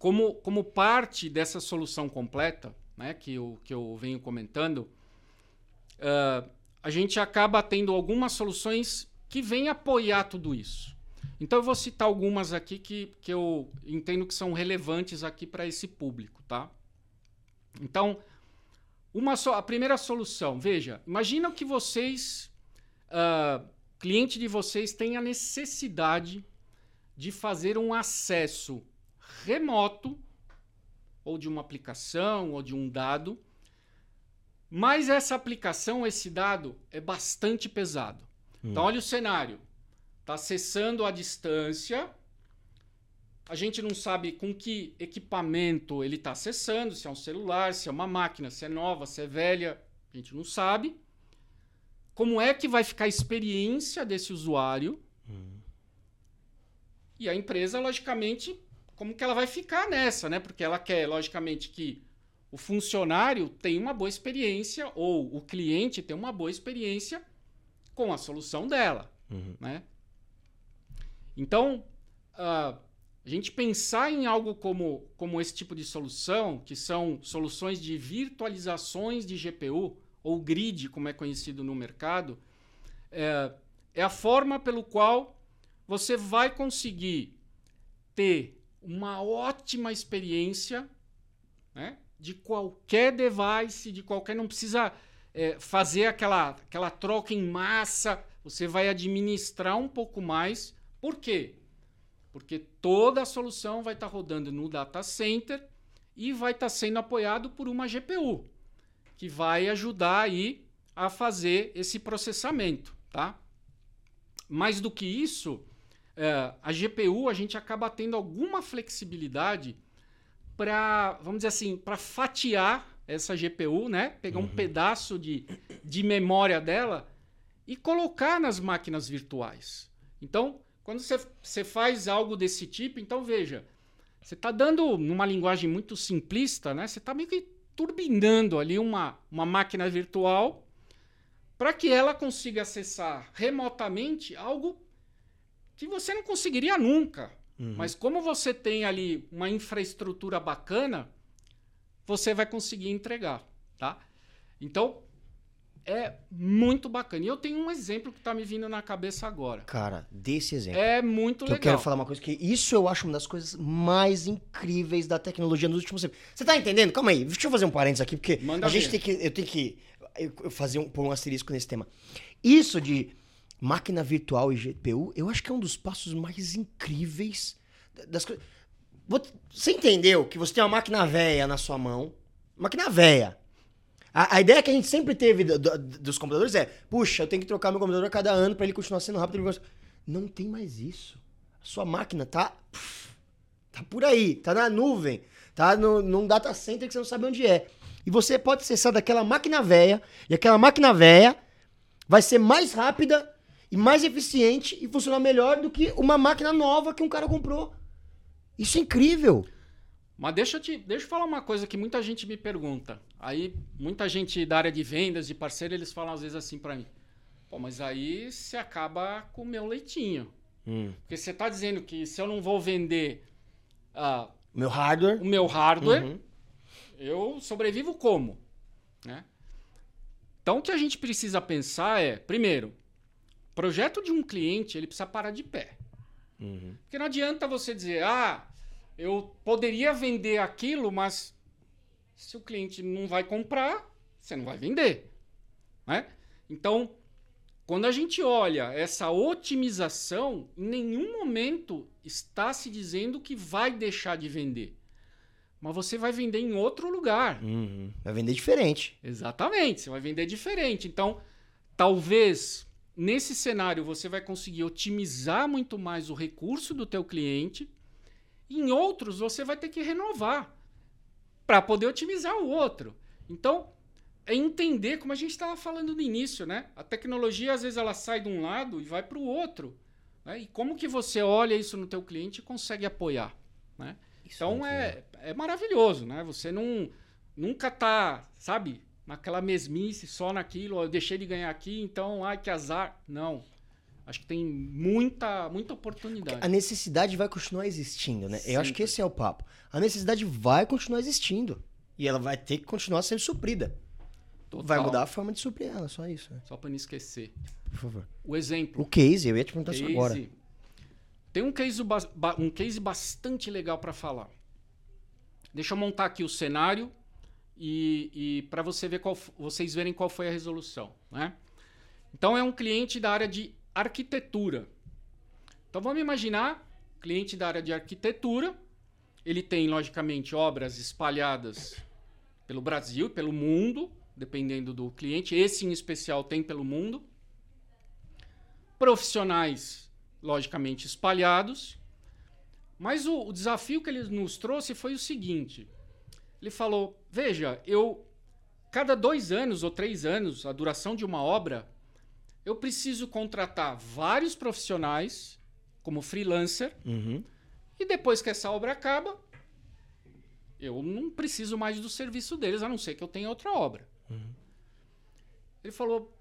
como, como parte dessa solução completa, né, que, eu, que eu venho comentando, ah, a gente acaba tendo algumas soluções que vêm apoiar tudo isso. Então eu vou citar algumas aqui que, que eu entendo que são relevantes aqui para esse público, tá? Então, uma só, a primeira solução, veja, imagina que vocês, ah, cliente de vocês, tem a necessidade de fazer um acesso remoto, ou de uma aplicação, ou de um dado, mas essa aplicação, esse dado, é bastante pesado. Então, olha o cenário. Está acessando à distância. A gente não sabe com que equipamento ele está acessando, se é um celular, se é uma máquina, se é nova, se é velha, a gente não sabe. Como é que vai ficar a experiência desse usuário? E a empresa, logicamente, como que ela vai ficar nessa, né? Porque ela quer, logicamente, que o funcionário tenha uma boa experiência ou o cliente tenha uma boa experiência com a solução dela, né? Então, ah, a gente pensar em algo como, como esse tipo de solução, que são soluções de virtualizações de GPU, ou grid, como é conhecido no mercado, é, é a forma pelo qual você vai conseguir ter uma ótima experiência né, de qualquer device, de qualquer. Não precisa é, fazer aquela, aquela troca em massa, você vai administrar um pouco mais. Por quê? Porque toda a solução vai estar tá rodando no data center e vai estar tá sendo apoiado por uma GPU, que vai ajudar aí a fazer esse processamento, tá? Mais do que isso, é, a GPU a gente acaba tendo alguma flexibilidade para, vamos dizer assim, para fatiar essa GPU, né? Pegar uhum. um pedaço de, de memória dela e colocar nas máquinas virtuais. Então, quando você, você faz algo desse tipo, então veja, você está dando, numa linguagem muito simplista, né? Você está meio que turbinando ali uma, uma máquina virtual para que ela consiga acessar remotamente algo que você não conseguiria nunca. Uhum. Mas como você tem ali uma infraestrutura bacana, você vai conseguir entregar, tá? Então, é muito bacana. E eu tenho um exemplo que está me vindo na cabeça agora. Cara, desse exemplo. É muito que legal. Eu quero falar uma coisa que isso eu acho uma das coisas mais incríveis da tecnologia nos últimos tempos. Você tá entendendo? Calma aí, deixa eu fazer um parênteses aqui, porque Manda a gente ver. tem que. Eu tenho que fazer um, pôr um asterisco nesse tema. Isso de máquina virtual e GPU, eu acho que é um dos passos mais incríveis das coisas. Você entendeu que você tem uma máquina velha na sua mão? Máquina velha a, a, ideia que a gente sempre teve do, do, dos computadores é: puxa, eu tenho que trocar meu computador a cada ano para ele continuar sendo rápido. Não tem mais isso. A sua máquina tá. Tá por aí, tá na nuvem, tá no, num data center que você não sabe onde é. E você pode acessar daquela máquina velha, e aquela máquina velha vai ser mais rápida e mais eficiente e funcionar melhor do que uma máquina nova que um cara comprou. Isso é incrível. Mas deixa eu, te, deixa eu falar uma coisa que muita gente me pergunta. Aí, muita gente da área de vendas, de parceiro, eles falam às vezes assim para mim: Pô, mas aí você acaba com o meu leitinho. Hum. Porque você está dizendo que se eu não vou vender uh, meu hardware. o meu hardware, uhum. eu sobrevivo como? Né? Então, o que a gente precisa pensar é, primeiro, projeto de um cliente ele precisa parar de pé. Uhum. Porque não adianta você dizer, ah, eu poderia vender aquilo, mas se o cliente não vai comprar, você não vai vender. Né? Então, quando a gente olha essa otimização, em nenhum momento está se dizendo que vai deixar de vender. Mas você vai vender em outro lugar. Uhum. Vai vender diferente. Exatamente, você vai vender diferente. Então, talvez nesse cenário você vai conseguir otimizar muito mais o recurso do teu cliente em outros, você vai ter que renovar para poder otimizar o outro. Então, é entender, como a gente estava falando no início, né? A tecnologia, às vezes, ela sai de um lado e vai para o outro. Né? E como que você olha isso no teu cliente e consegue apoiar, né? então, é, é maravilhoso, né? Você não, nunca tá, sabe, naquela mesmice, só naquilo, eu deixei de ganhar aqui, então, ai, que azar. Não. Acho que tem muita, muita oportunidade. A necessidade vai continuar existindo, né? Sempre. Eu acho que esse é o papo. A necessidade vai continuar existindo. E ela vai ter que continuar sendo suprida. Total. Vai mudar a forma de suprir ela, só isso. Né? Só para não esquecer. Por favor. O exemplo. O case, eu ia te perguntar isso agora. Tem um case, um case bastante legal para falar. Deixa eu montar aqui o cenário e, e para você ver qual, vocês verem qual foi a resolução. Né? Então é um cliente da área de arquitetura. Então vamos imaginar, cliente da área de arquitetura, ele tem logicamente obras espalhadas pelo Brasil pelo mundo, dependendo do cliente. Esse em especial tem pelo mundo. Profissionais, logicamente, espalhados. Mas o, o desafio que ele nos trouxe foi o seguinte: ele falou, veja, eu cada dois anos ou três anos, a duração de uma obra, eu preciso contratar vários profissionais como freelancer uhum. e depois que essa obra acaba, eu não preciso mais do serviço deles, a não ser que eu tenha outra obra. Uhum. Ele falou: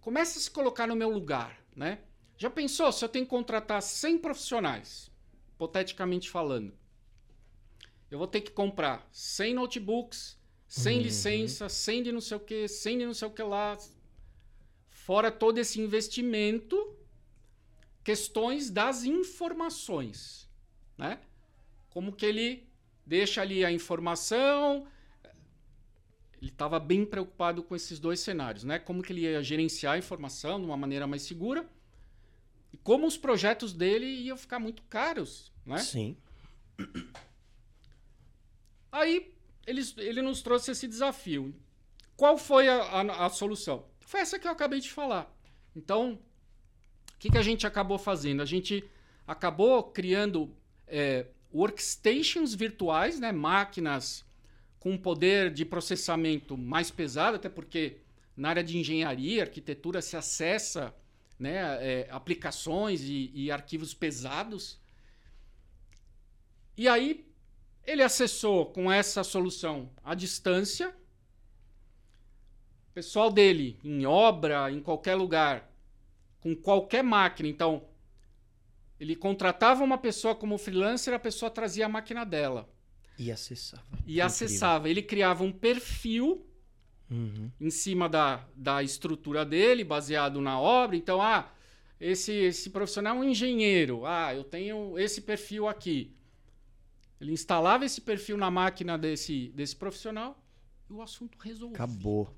começa a se colocar no meu lugar, né? Já pensou se eu tenho que contratar 100 profissionais hipoteticamente falando, eu vou ter que comprar 100 notebooks, 100 Uhum. licenças, 100 de não sei o que, 100 de não sei o que lá. Fora todo esse investimento, questões das informações, né? Como que ele deixa ali a informação, ele estava bem preocupado com esses dois cenários, né? Como que ele ia gerenciar a informação de uma maneira mais segura e como os projetos dele iam ficar muito caros, né? Sim. Aí ele, ele nos trouxe esse desafio. Qual foi a, a- a solução? Foi essa que eu acabei de falar. Então, o que, que a gente acabou fazendo? A gente acabou criando é, workstations virtuais, né? máquinas com poder de processamento mais pesado, até porque na área de engenharia, arquitetura, se acessa né, é, aplicações e, e arquivos pesados. E aí ele acessou com essa solução à distância. O pessoal dele, em obra, em qualquer lugar, com qualquer máquina. Então, ele contratava uma pessoa como freelancer, a pessoa trazia a máquina dela. E acessava. E Incrível. acessava. Ele criava um perfil Uhum. em cima da, da estrutura dele, baseado na obra. Então, ah, esse, esse profissional é um engenheiro. Ah, eu tenho esse perfil aqui. Ele instalava esse perfil na máquina desse, desse profissional e o assunto resolvido. Acabou.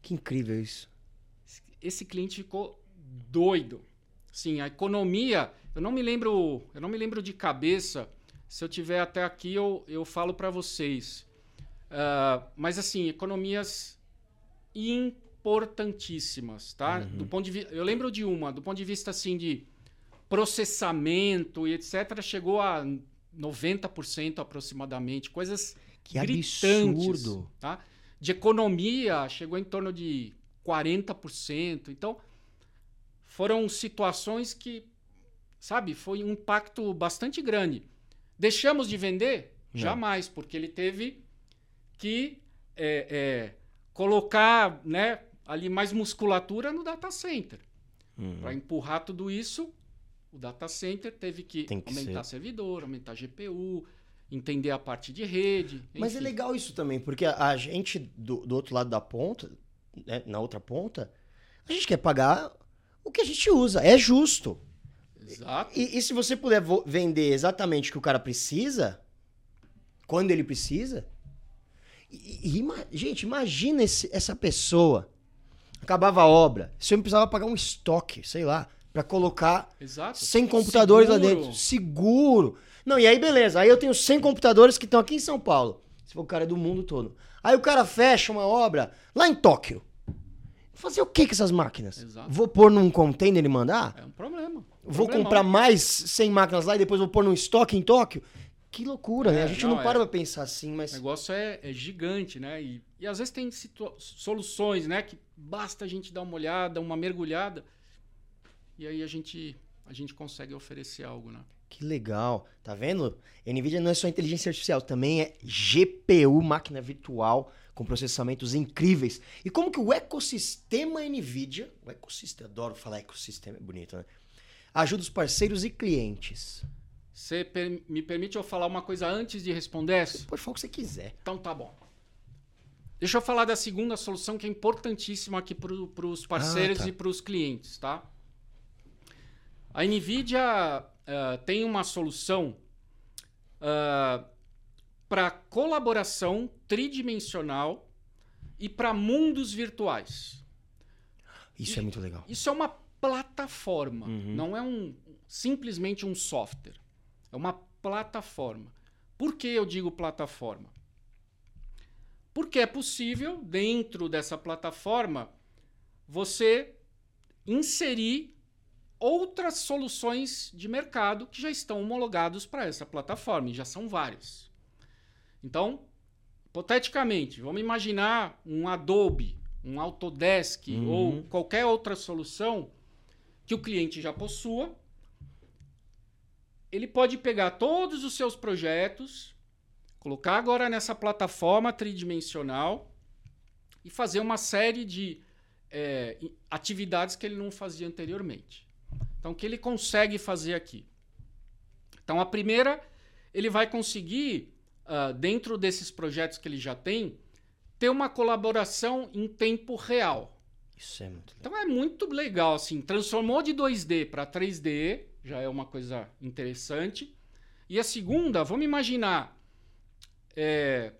Que incrível isso. Esse cliente ficou doido. Sim, a economia, eu não me lembro, eu não me lembro de cabeça. Se eu tiver até aqui, eu, eu falo para vocês. Ah, mas assim, economias importantíssimas, tá? Do ponto de eu lembro de uma, do ponto de vista assim de processamento e etc, chegou a 90% aproximadamente, coisas Que gritantes, absurdo. tá? De economia, chegou em torno de 40%. Então, foram situações que, sabe, foi um impacto bastante grande. Deixamos de vender? Não. Jamais, porque ele teve que é, é, colocar né, ali mais musculatura no data center. Uhum. Para empurrar tudo isso, o data center teve que, que aumentar ser. servidor, aumentar GPU, entender a parte de rede. Mas é enfim. legal isso também, porque a, gente do, do outro lado da ponta, né, na outra ponta, a gente quer pagar o que a gente usa. É justo. Exato. E, e se você puder vender exatamente o que o cara precisa, quando ele precisa. E, e gente, imagina esse- essa pessoa. Acabava a obra. Se eu precisava pagar um estoque, sei lá, pra colocar Exato. 100 computadores lá Seguro. dentro. Seguro. Não, e aí beleza. Aí eu tenho 100 computadores que estão aqui em São Paulo. Se for o cara é do mundo todo. Aí o cara fecha uma obra lá em Tóquio. Fazer o que com essas máquinas? Exato. Vou pôr num container e mandar? É um problema. Vou Problemão. comprar mais 100 máquinas lá e depois vou pôr num estoque em Tóquio? Que loucura, né? É, A gente não, não, para é. pra pensar assim, O mas. negócio é, é gigante, né? E, e às vezes tem soluções, né? Que basta a gente dar uma olhada, uma mergulhada. E aí a gente, a gente consegue oferecer algo, né? Que legal. Tá vendo? NVIDIA não é só inteligência artificial, também é GPU, máquina virtual, com processamentos incríveis. E como que o ecossistema NVIDIA, o ecossistema, adoro falar ecossistema, é bonito, né? Ajuda os parceiros e clientes. Você per- me permite eu falar uma coisa antes de responder essa? Pode falar o que você quiser. Então tá bom. Deixa eu falar da segunda solução que é importantíssima aqui para os parceiros Ah, tá. e para os clientes, tá? A NVIDIA eh, tem uma solução para colaboração tridimensional e para mundos virtuais. Isso é muito legal. Isso é uma plataforma, Uhum. não é um simplesmente um software. É uma plataforma. Por que eu digo plataforma? Porque é possível, dentro dessa plataforma, você inserir outras soluções de mercado que já estão homologados para essa plataforma, e já são várias. Então, hipoteticamente, vamos imaginar um Adobe, um Autodesk Uhum. ou qualquer outra solução que o cliente já possua. Ele pode pegar todos os seus projetos, colocar agora nessa plataforma tridimensional e fazer uma série de é, atividades que ele não fazia anteriormente. Então, o que ele consegue fazer aqui? Então, a primeira, ele vai conseguir, uh, dentro desses projetos que ele já tem, ter uma colaboração em tempo real. Isso é muito legal. Então é muito legal, assim, transformou de 2D para 3D, já é uma coisa interessante. E a segunda, vamos imaginar é,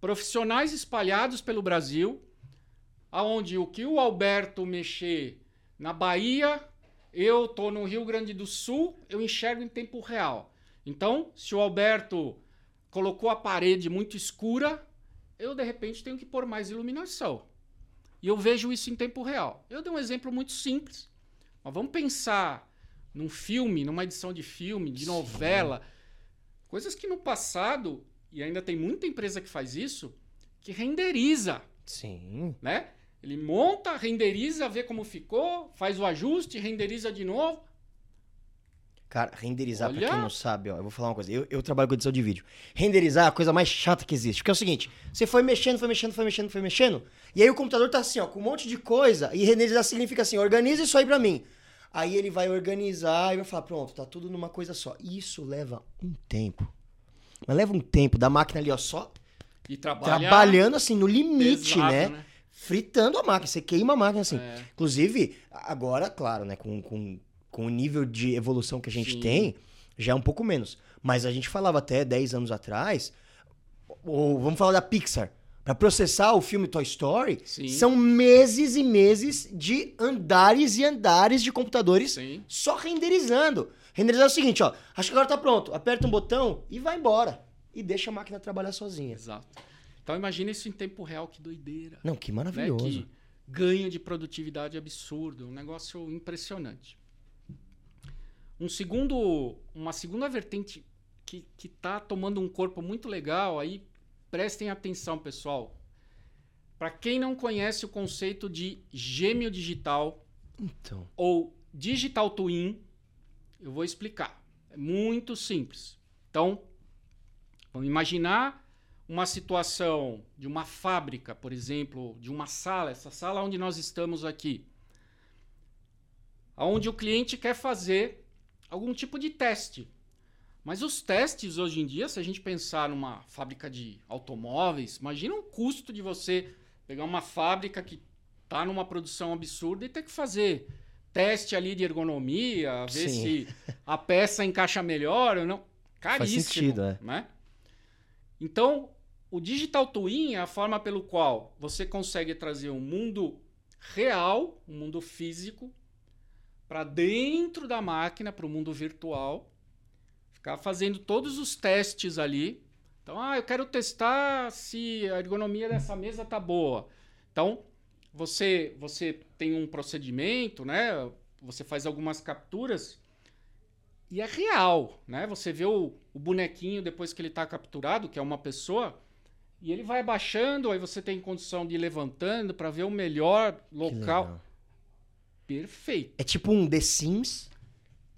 profissionais espalhados pelo Brasil, aonde o que o Alberto mexer na Bahia, eu tô no Rio Grande do Sul, eu enxergo em tempo real. Então, se o Alberto colocou a parede muito escura, eu de repente tenho que pôr mais iluminação. E eu vejo isso em tempo real. Eu dei um exemplo muito simples. Mas vamos pensar num filme, numa edição de filme, de novela, coisas que no passado, e ainda tem muita empresa que faz isso, que renderiza. Sim. Né? Ele monta, renderiza, vê como ficou, faz o ajuste, renderiza de novo. Cara, renderizar, Olha. pra quem não sabe, ó, eu vou falar uma coisa. Eu, eu trabalho com edição de vídeo. Renderizar é a coisa mais chata que existe. Porque é o seguinte: você foi mexendo, foi mexendo, foi mexendo, foi mexendo. E aí o computador tá assim, ó, com um monte de coisa. E renderizar significa assim: organiza isso aí pra mim. Aí ele vai organizar e vai falar: pronto, tá tudo numa coisa só. E isso leva um tempo. Mas leva um tempo da máquina ali, ó, só E trabalha trabalhando assim, no limite, pesado, né? Fritando a máquina. Você queima a máquina assim. É. Inclusive, agora, claro, né, com, com, com o nível de evolução que a gente Sim. tem, já é um pouco menos. Mas a gente falava até 10 anos atrás, ou vamos falar da Pixar. Pra processar o filme Toy Story, Sim. são meses e meses de andares e andares de computadores Sim. só renderizando. Renderizar é o seguinte, ó. Acho que agora tá pronto. Aperta um botão e vai embora. E deixa a máquina trabalhar sozinha. Exato. Então imagina isso em tempo real, que doideira. Não, que né? maravilhoso. Que ganho de produtividade absurdo, um negócio impressionante. Um segundo, uma segunda vertente que que está tomando um corpo muito legal, aí prestem atenção, pessoal. Para quem não conhece o conceito de gêmeo digital Então. ou digital twin, eu vou explicar. É muito simples. Então, vamos imaginar uma situação de uma fábrica, por exemplo, de uma sala, essa sala onde nós estamos aqui, onde o cliente quer fazer algum tipo de teste. Mas os testes hoje em dia, se a gente pensar numa fábrica de automóveis, imagina o custo de você pegar uma fábrica que está numa produção absurda e ter que fazer teste ali de ergonomia, ver Sim. se a peça encaixa melhor ou não. Caríssimo, sentido, é. né? Então, o digital twin é a forma pelo qual você consegue trazer um mundo real, um mundo físico, para dentro da máquina, para o mundo virtual, ficar fazendo todos os testes ali. Então, ah, eu quero testar se a ergonomia dessa mesa tá boa. Então, você você tem um procedimento, né? Você faz algumas capturas e é real, né? Você vê o, o bonequinho depois que ele está capturado, que é uma pessoa, e ele vai abaixando, aí você tem condição de ir levantando para ver o melhor local. Perfeito. É tipo um The Sims.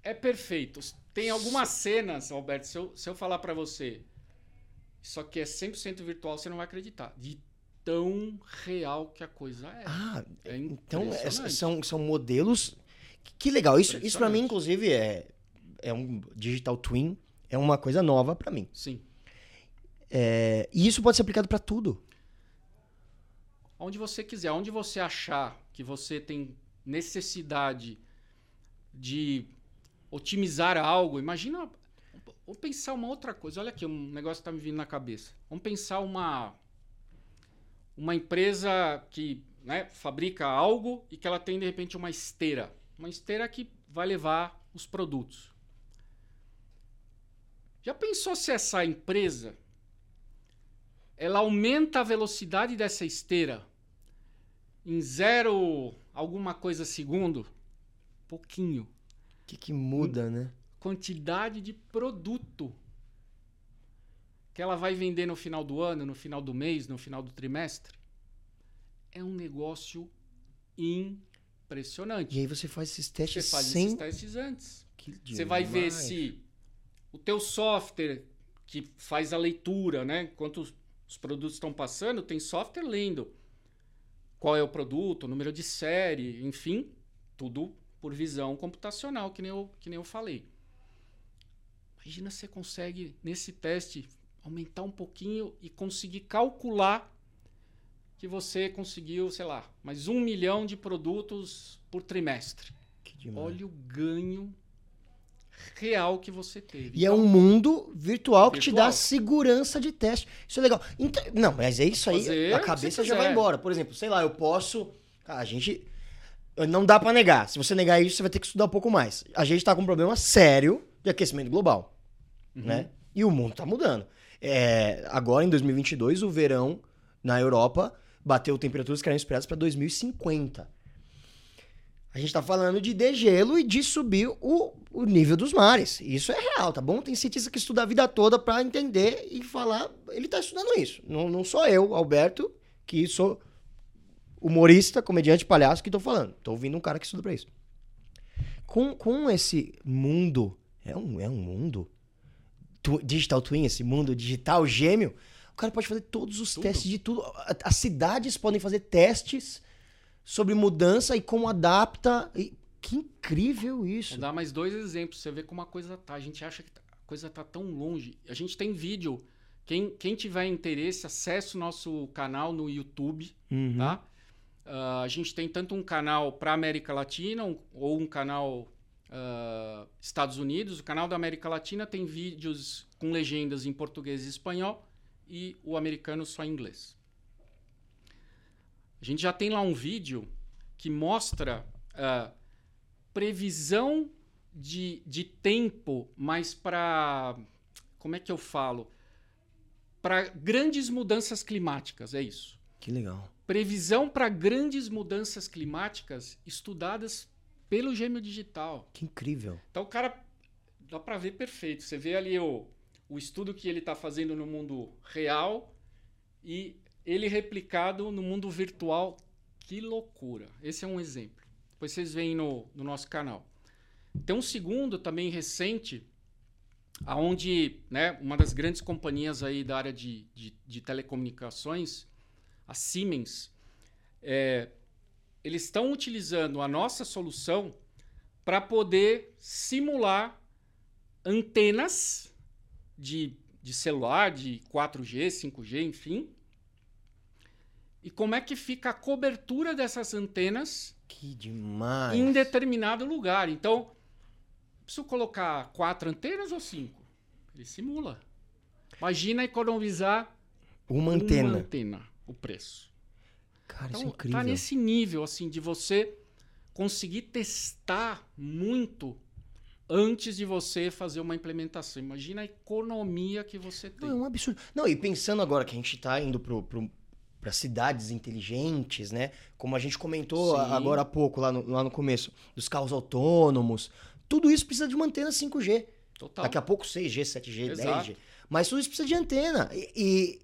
É perfeito. Tem algumas cenas, Alberto, se eu, se eu falar para você, isso aqui é 100% virtual, você não vai acreditar. De tão real que a coisa é. Ah, É então é- são, são modelos. Que, que legal. Isso, isso para mim, inclusive, é, é um digital twin. É uma coisa nova para mim. Sim. É, e isso pode ser aplicado para tudo. Onde você quiser, onde você achar que você tem necessidade de otimizar algo, imagina. Vamos pensar uma outra coisa. Olha aqui, um negócio está me vindo na cabeça. Vamos pensar uma uma empresa que né, fabrica algo e que ela tem de repente uma esteira, uma esteira que vai levar os produtos. Já pensou se essa empresa ela aumenta a velocidade dessa esteira em zero alguma coisa segundo? Pouquinho. O que, que muda, né? Quantidade de produto que ela vai vender no final do ano, no final do mês, no final do trimestre. É um negócio impressionante. E aí você faz esses Você testes faz sem. esses testes antes. Que Você vai ver se o teu software que faz a leitura, né? Enquanto os, os produtos estão passando, tem software lendo qual é o produto, o número de série, enfim, tudo por visão computacional, que nem eu, que nem eu falei. Imagina se você consegue, nesse teste, aumentar um pouquinho e conseguir calcular que você conseguiu, sei lá, mais um milhão de produtos por trimestre. Olha o ganho real que você teve. E é então, é um mundo virtual que virtual. te dá segurança de teste. Isso é legal. Então, não, mas é isso aí, a cabeça já vai embora. Por exemplo, sei lá, eu posso. a gente. Não dá para negar. Se você negar isso, você vai ter que estudar um pouco mais. A gente tá com um problema sério de aquecimento global. Uhum. Né? E o mundo tá mudando. É, agora, em 2022, o verão na Europa bateu temperaturas que eram esperadas para 2050. A gente está falando de degelo e de subir o, o nível dos mares. Isso é real, tá bom? Tem cientista que estuda a vida toda para entender e falar. Ele está estudando isso. Não, não sou eu, Alberto, que sou humorista, comediante, palhaço, que estou falando. Estou ouvindo um cara que estuda para isso. Com, com esse mundo. É um, é um mundo. Tu, digital Twin, esse mundo digital gêmeo. O cara pode fazer todos os tudo. testes de tudo. As cidades podem fazer testes sobre mudança e como adapta. E, que incrível isso. Vou dar mais dois exemplos. Você vê como a coisa tá. A gente acha que a coisa tá tão longe. A gente tem vídeo. Quem, quem tiver interesse, acesse o nosso canal no YouTube, uhum. tá? Uh, a gente tem tanto um canal para América Latina um, ou um canal uh, Estados Unidos. O canal da América Latina tem vídeos com legendas em português e espanhol e o americano só em inglês. A gente já tem lá um vídeo que mostra uh, previsão de, de tempo, mas para. Como é que eu falo? Para grandes mudanças climáticas, é isso. Que legal. Previsão para grandes mudanças climáticas estudadas pelo gêmeo digital. Que incrível. Então o cara dá para ver perfeito. Você vê ali o, o estudo que ele está fazendo no mundo real e ele replicado no mundo virtual. Que loucura. Esse é um exemplo. Depois vocês veem no, no nosso canal. Tem um segundo também recente, aonde né, uma das grandes companhias aí da área de, de, de telecomunicações, a Siemens, é, eles estão utilizando a nossa solução para poder simular antenas de, de celular, de 4G, 5G, enfim, e como é que fica a cobertura dessas antenas que demais. em determinado lugar. Então, preciso colocar quatro antenas ou cinco? Ele simula. Imagina economizar uma antena. Uma antena, o preço. Cara, então, isso é incrível. Tá nesse nível assim de você conseguir testar muito antes de você fazer uma implementação. Imagina a economia que você tem. Não, é um absurdo. Não, e pensando agora que a gente está indo pro, pro, para cidades inteligentes, né? Como a gente comentou Sim. agora há pouco, lá no, lá no começo, dos carros autônomos. Tudo isso precisa de uma antena 5G. Total. Daqui a pouco 6G, 7G, Exato. 10G. Mas tudo isso precisa de antena. E,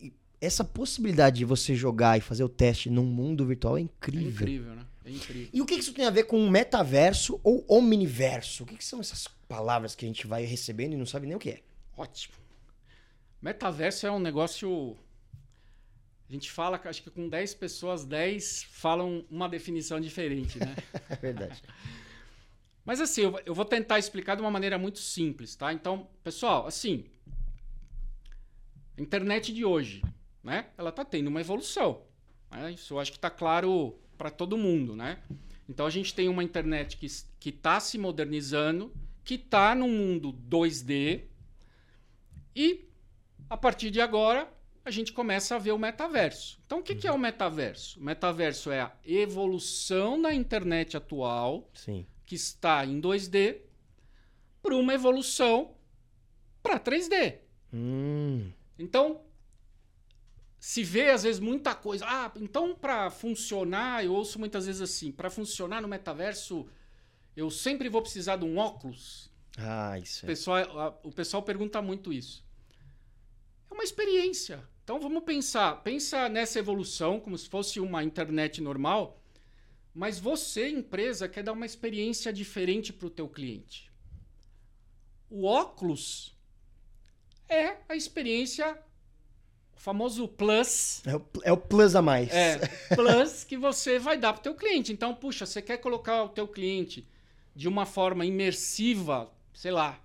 e, essa possibilidade de você jogar e fazer o teste num mundo virtual é incrível. É incrível, né? É incrível. E o que isso tem a ver com metaverso ou omniverso? O que são essas palavras que a gente vai recebendo e não sabe nem o que é? Ótimo. Metaverso é um negócio a gente fala, acho que com 10 pessoas, 10 falam uma definição diferente, né? é verdade. Mas assim, eu, vou tentar explicar de uma maneira muito simples, tá? Então, pessoal, assim, a internet de hoje, né? Ela está tendo uma evolução. Né? Isso eu acho que está claro para todo mundo, né? Então a gente tem uma internet que está se modernizando, que está no mundo 2D e a partir de agora a gente começa a ver o metaverso. Então, o que, que é o metaverso? O metaverso é a evolução da internet atual, Sim. que está em 2D, para uma evolução para 3D. Hum. Então, se vê às vezes muita coisa. Ah, então para funcionar, eu ouço muitas vezes assim: para funcionar no metaverso, eu sempre vou precisar de um óculos. Ah, isso é. O pessoal, a, o pessoal pergunta muito isso. É uma experiência. Então vamos pensar, pensa nessa evolução como se fosse uma internet normal, mas você, empresa, quer dar uma experiência diferente para o teu cliente. O óculos é a experiência, o famoso plus. É o, é o plus a mais. É, plus que você vai dar para o teu cliente. Então, puxa, você quer colocar o teu cliente de uma forma imersiva, sei lá,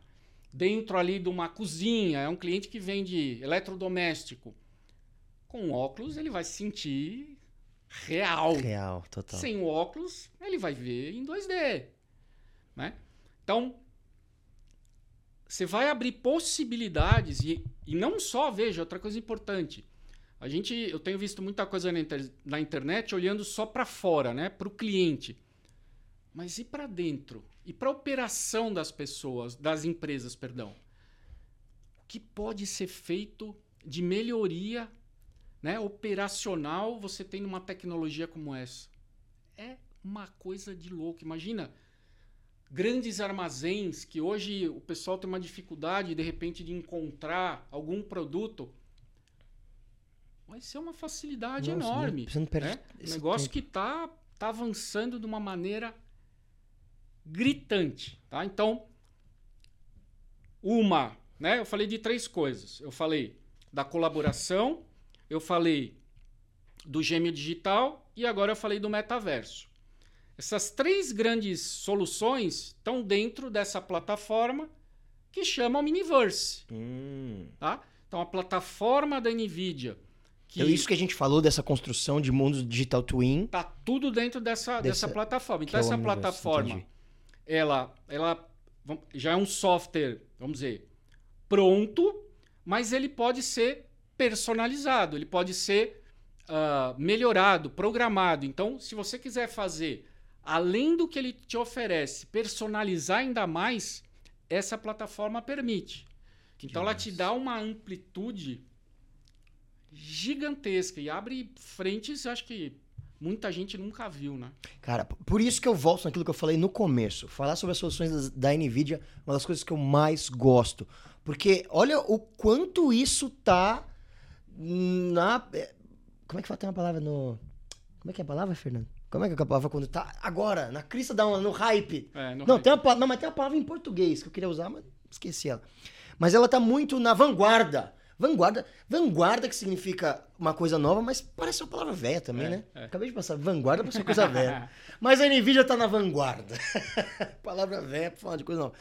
dentro ali de uma cozinha, é um cliente que vende eletrodoméstico. Com óculos, ele vai se sentir real. Real, total. Sem o óculos, ele vai ver em 2D. Né? Então, você vai abrir possibilidades e, e não só, veja, outra coisa importante. A gente, eu tenho visto muita coisa na, inter, na internet olhando só para fora, né, para o cliente. Mas e para dentro? E para a operação das pessoas, das empresas, perdão? O que pode ser feito de melhoria né, operacional você tem uma tecnologia como essa? É uma coisa de louco. Imagina grandes armazéns que hoje o pessoal tem uma dificuldade de repente de encontrar algum produto. Vai ser uma facilidade Nossa, enorme. Você não perde né? Um negócio tempo. que está tá avançando de uma maneira gritante. Tá? Então, uma, né? Eu falei de três coisas. Eu falei da colaboração, eu falei do gêmeo digital e agora eu falei do metaverso. Essas três grandes soluções estão dentro dessa plataforma que chama Miniverse. Hum. Tá? Então, a plataforma da NVIDIA, que Então, isso que a gente falou dessa construção de mundos digital twin. tá tudo dentro dessa, dessa, Dessa- plataforma. Então, é o essa plataforma, entendi. ela, ela já é um software, vamos dizer, pronto, mas ele pode ser personalizado, ele pode ser ah, melhorado, programado. Então, se você quiser fazer, além do que ele te oferece, personalizar ainda mais, essa plataforma permite. Então, ela te dá uma amplitude gigantesca e abre frentes, acho que muita gente nunca viu, né? Cara, por isso que eu volto naquilo que eu falei no começo. Falar sobre as soluções da NVIDIA é uma das coisas que eu mais gosto. Porque olha o quanto isso tá na. é, Como é que fala? Tem uma palavra no. Como é que é a palavra, Fernando? Como é que é a palavra quando tá agora, na crista da onda, no hype? É, no Não, hype. tem uma, não, mas tem uma palavra em português que eu queria usar, mas esqueci ela. Mas ela tá muito na vanguarda. Vanguarda, vanguarda que significa uma coisa nova, mas parece uma palavra velha também, É, né? é. Acabei de passar, vanguarda parece uma coisa velha. Mas a Nvidia tá na vanguarda. palavra velha pra falar de coisa nova.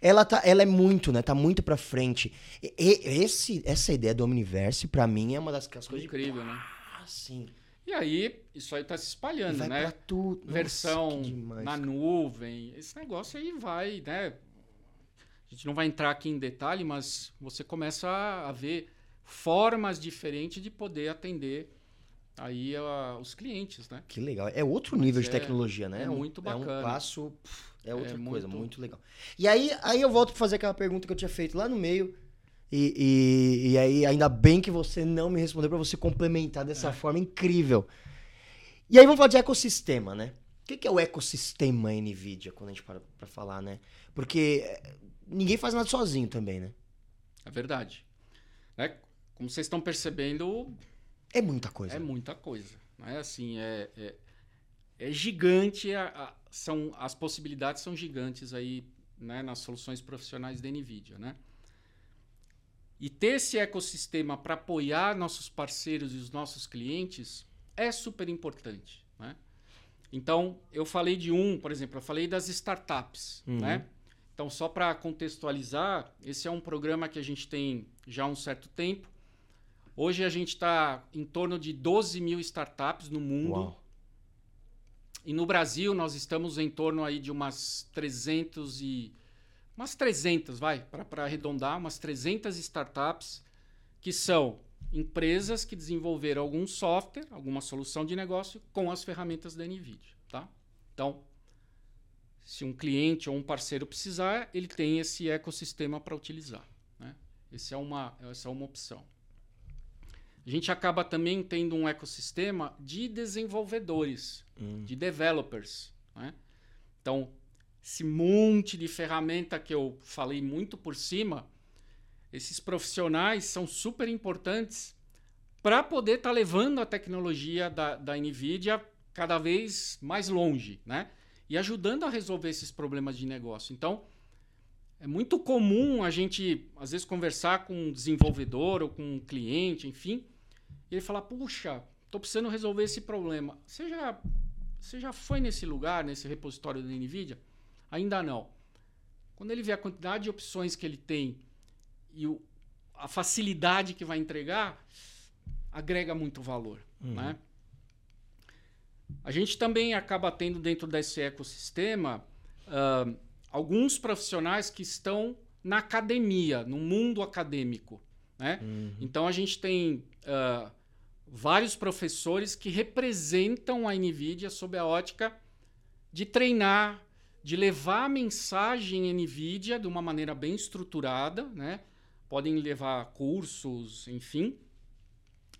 Ela, tá, ela é muito, né? Tá muito pra frente. E- e- esse, essa ideia do Omniverse, pra mim, é uma das coisas Incrível, né? de... Ah, sim. E aí, isso aí tá se espalhando, vai né? pra tudo. Nossa, Versão demais, na cara. nuvem. Esse negócio aí vai, né? A gente não vai entrar aqui em detalhe, mas você começa a ver formas diferentes de poder atender aí a- os clientes, né? Que legal. É outro nível de é- tecnologia, né? é um- muito É um bacana. passo. pff, É outra É coisa, muito- muito legal. E aí, aí eu volto pra fazer aquela pergunta que eu tinha feito lá no meio. E, e, e aí, ainda bem que você não me respondeu pra você complementar dessa É. forma incrível. E aí vamos falar de ecossistema, né? O que que é o ecossistema NVIDIA, quando a gente para pra falar, né? Porque eh, ninguém faz nada sozinho também, né? É verdade. Né? Como vocês estão percebendo, É muita coisa. É muita coisa. Né? Assim, é, é, é gigante, a- a- são, as possibilidades são gigantes aí né, nas soluções profissionais da NVIDIA. Né? E ter esse ecossistema para apoiar nossos parceiros e os nossos clientes é super importante. Né? Então, eu falei de um, por exemplo, eu falei das startups. Uhum. Né? Então, só para contextualizar, esse é um programa que a gente tem já há um certo tempo. Hoje a gente está em torno de 12 mil startups no mundo. Uau. E no Brasil nós estamos em torno aí de umas 300 e... Umas 300, vai, para arredondar, umas 300 startups que são empresas que desenvolveram algum software, alguma solução de negócio com as ferramentas da NVIDIA, tá? Então, se um cliente ou um parceiro precisar, ele tem esse ecossistema para utilizar, né? Esse é uma, essa é uma opção. A gente acaba também tendo um ecossistema de desenvolvedores, Hum. de developers. Né? Então, esse monte de ferramenta que eu falei muito por cima, esses profissionais são super importantes para poder estar levando a tecnologia da, da NVIDIA cada vez mais longe, né? E ajudando a resolver esses problemas de negócio. Então, é muito comum a gente, às vezes, conversar com um desenvolvedor ou com um cliente, enfim, e ele falar: puxa, estou precisando resolver esse problema. Você já, você já foi nesse lugar, nesse repositório da NVIDIA? Ainda não. quando ele vê a quantidade de opções que ele tem e o, a facilidade que vai entregar, agrega muito valor. Uhum. Né? A gente também acaba tendo dentro desse ecossistema uh, alguns profissionais que estão na academia, no mundo acadêmico. Né? Uhum. Então a gente tem uh, vários professores que representam a NVIDIA sob a ótica de treinar, de levar a mensagem NVIDIA de uma maneira bem estruturada, né? podem levar cursos, enfim,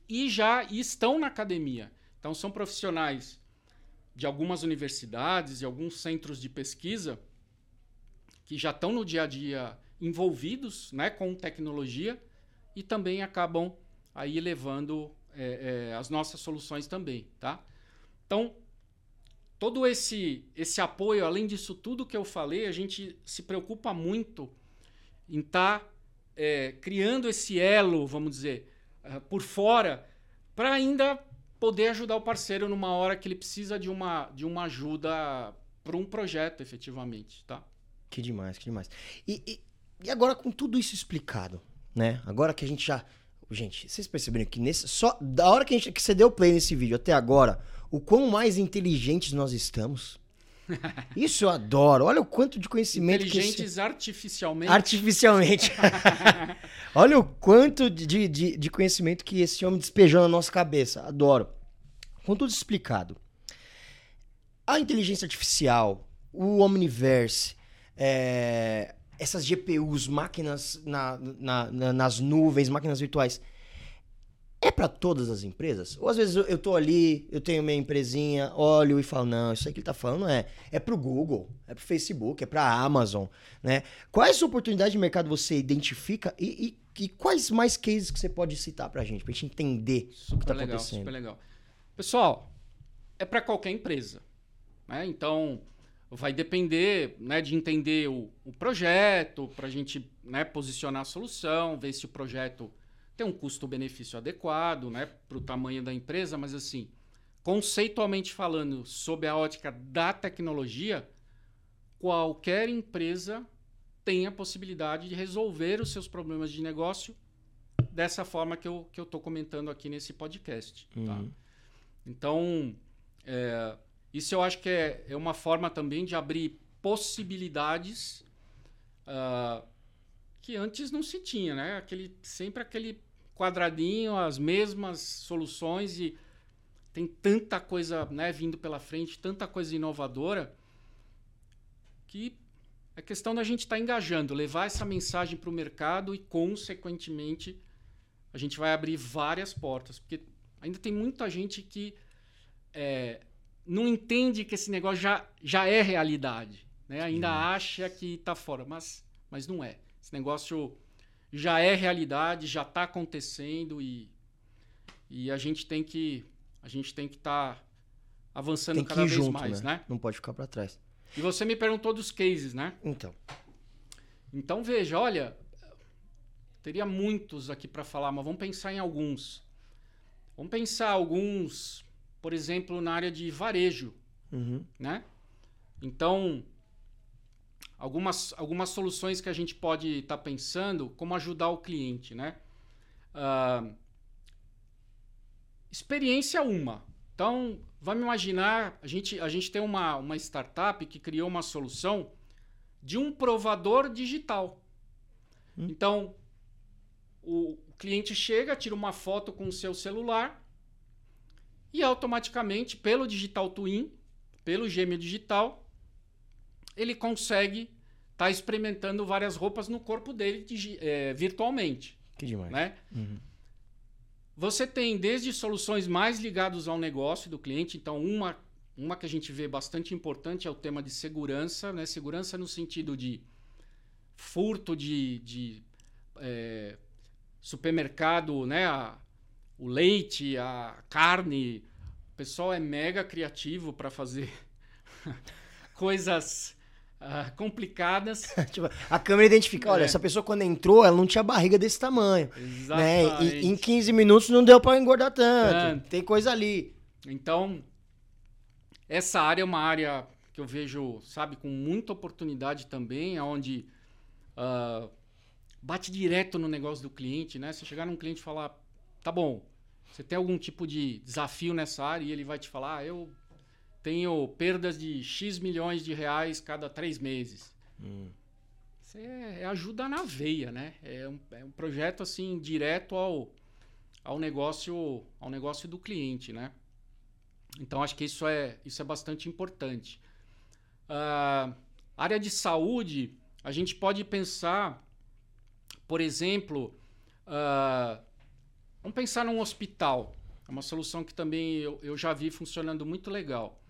e já estão na academia. Então são profissionais de algumas universidades e alguns centros de pesquisa que já estão no dia a dia envolvidos né, com tecnologia e também acabam aí levando é, é, as nossas soluções também, tá? Então, todo esse, esse apoio, além disso tudo que eu falei, a gente se preocupa muito em estar tá, é, criando esse elo, vamos dizer, uh, por fora, para ainda poder ajudar o parceiro numa hora que ele precisa de uma, de uma ajuda para um projeto, efetivamente, tá? Que demais, que demais. E, e, e, agora com tudo isso explicado, né? Agora que a gente já... Gente, vocês perceberam que nesse, só da hora que, a gente, que você deu play nesse vídeo até agora, o quão mais inteligentes nós estamos. Isso eu adoro. Olha o quanto de conhecimento Inteligentes que esse... artificialmente. Artificialmente. Olha o quanto de, de, de conhecimento que esse homem despejou na nossa cabeça. Adoro. Com tudo explicado. A inteligência artificial, o Omniverse, é, essas GPUs, máquinas na, na, na, nas nuvens, máquinas virtuais, é para todas as empresas? Ou às vezes eu, tô ali, eu tenho minha empresinha, olho e falo, não, isso aí que ele tá falando é, é pro Google, é pro Facebook, é pra Amazon, né? Quais oportunidades de mercado você identifica e, e, e quais mais cases que você pode citar pra gente, pra gente entender super o que tá legal, acontecendo? Super legal. Pessoal, é para qualquer empresa, né? Então, vai depender né, de entender o, o projeto, para a gente né, posicionar a solução, ver se o projeto tem um custo-benefício adequado né, para o tamanho da empresa, mas assim, conceitualmente falando, sob a ótica da tecnologia, qualquer empresa tem a possibilidade de resolver os seus problemas de negócio dessa forma que eu estou comentando aqui nesse podcast. Tá? Uhum. Tá? Então, é, isso eu acho que é, é uma forma também de abrir possibilidades uh, que antes não se tinha, né? Aquele, sempre aquele quadradinho, as mesmas soluções e tem tanta coisa né, vindo pela frente, tanta coisa inovadora, que é questão da gente estar tá engajando, levar essa mensagem para o mercado e, consequentemente, a gente vai abrir várias portas. Porque ainda tem muita gente que é, não entende que esse negócio já, já é realidade. Né? Ainda Sim. acha que está fora, mas, mas não é. Esse negócio já é realidade, já está acontecendo e, e a gente tem que a gente tem que estar tá avançando tem cada vez junto, mais, né? né? Não pode ficar para trás. E você me perguntou dos cases, né? Então. Então veja, olha, teria muitos aqui para falar, mas vamos pensar em alguns. Vamos pensar alguns, por exemplo, na área de varejo, uhum. né? Então, algumas, algumas soluções que a gente pode estar tá pensando, como ajudar o cliente, né? Uh, experiência uma. Então, vamos imaginar, a gente, a gente tem uma, uma startup que criou uma solução de um provador digital. Hum. Então, o, o cliente chega, tira uma foto com o seu celular e automaticamente, pelo Digital Twin, pelo gêmeo digital, ele consegue estar tá experimentando várias roupas no corpo dele é, virtualmente. Que demais. Né? Uhum. Você tem desde soluções mais ligadas ao negócio do cliente, então uma, uma que a gente vê bastante importante é o tema de segurança, né? Segurança no sentido de furto de, de é, supermercado, né? A, o leite, a carne. O pessoal é mega criativo para fazer coisas uh, complicadas. tipo, a câmera identifica, olha, é. essa pessoa quando entrou, ela não tinha barriga desse tamanho. Exatamente. Né? E, em 15 minutos não deu para engordar tanto. Tem coisa ali. Então, essa área é uma área que eu vejo, sabe, com muita oportunidade também, onde uh, bate direto no negócio do cliente, né? Você chegar num cliente e falar, tá bom, você tem algum tipo de desafio nessa área e ele vai te falar, ah, eu tenho perdas de X milhões de reais cada três meses. Hum. Isso é, é, ajuda na veia, né? É um, é um projeto assim direto ao, ao negócio ao negócio do cliente, né? Então acho que isso é isso é bastante importante. Uh, área de saúde, a gente pode pensar, por exemplo, uh, vamos pensar num hospital. É uma solução que também eu, eu já vi funcionando muito legal.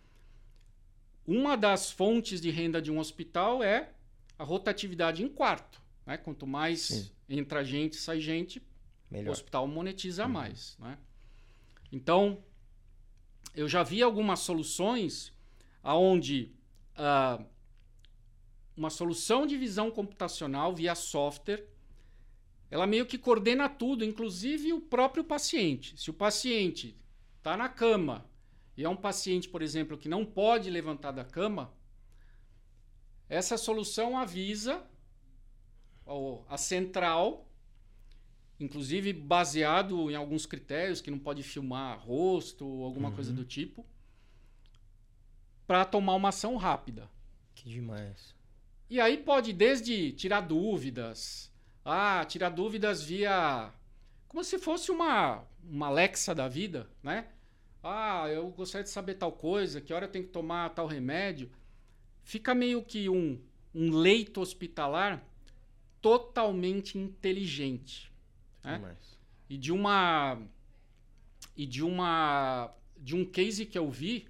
Uma das fontes de renda de um hospital é a rotatividade em quarto. Né? Quanto mais Sim. entra gente, sai gente, Melhor. o hospital monetiza uhum. mais. Né? Então, eu já vi algumas soluções onde uh, uma solução de visão computacional via software, ela meio que coordena tudo, inclusive o próprio paciente. Se o paciente está na cama e é um paciente, por exemplo, que não pode levantar da cama, essa solução avisa a central, inclusive baseado em alguns critérios, que não pode filmar rosto ou alguma uhum. coisa do tipo, para tomar uma ação rápida. Que demais. E aí pode desde tirar dúvidas, ah, tirar dúvidas via como se fosse uma uma Alexa da vida, né? Ah, eu gostaria de saber tal coisa, que hora eu tenho que tomar tal remédio. Fica meio que um, um leito hospitalar totalmente inteligente. Né? E de uma e de uma de um case que eu vi,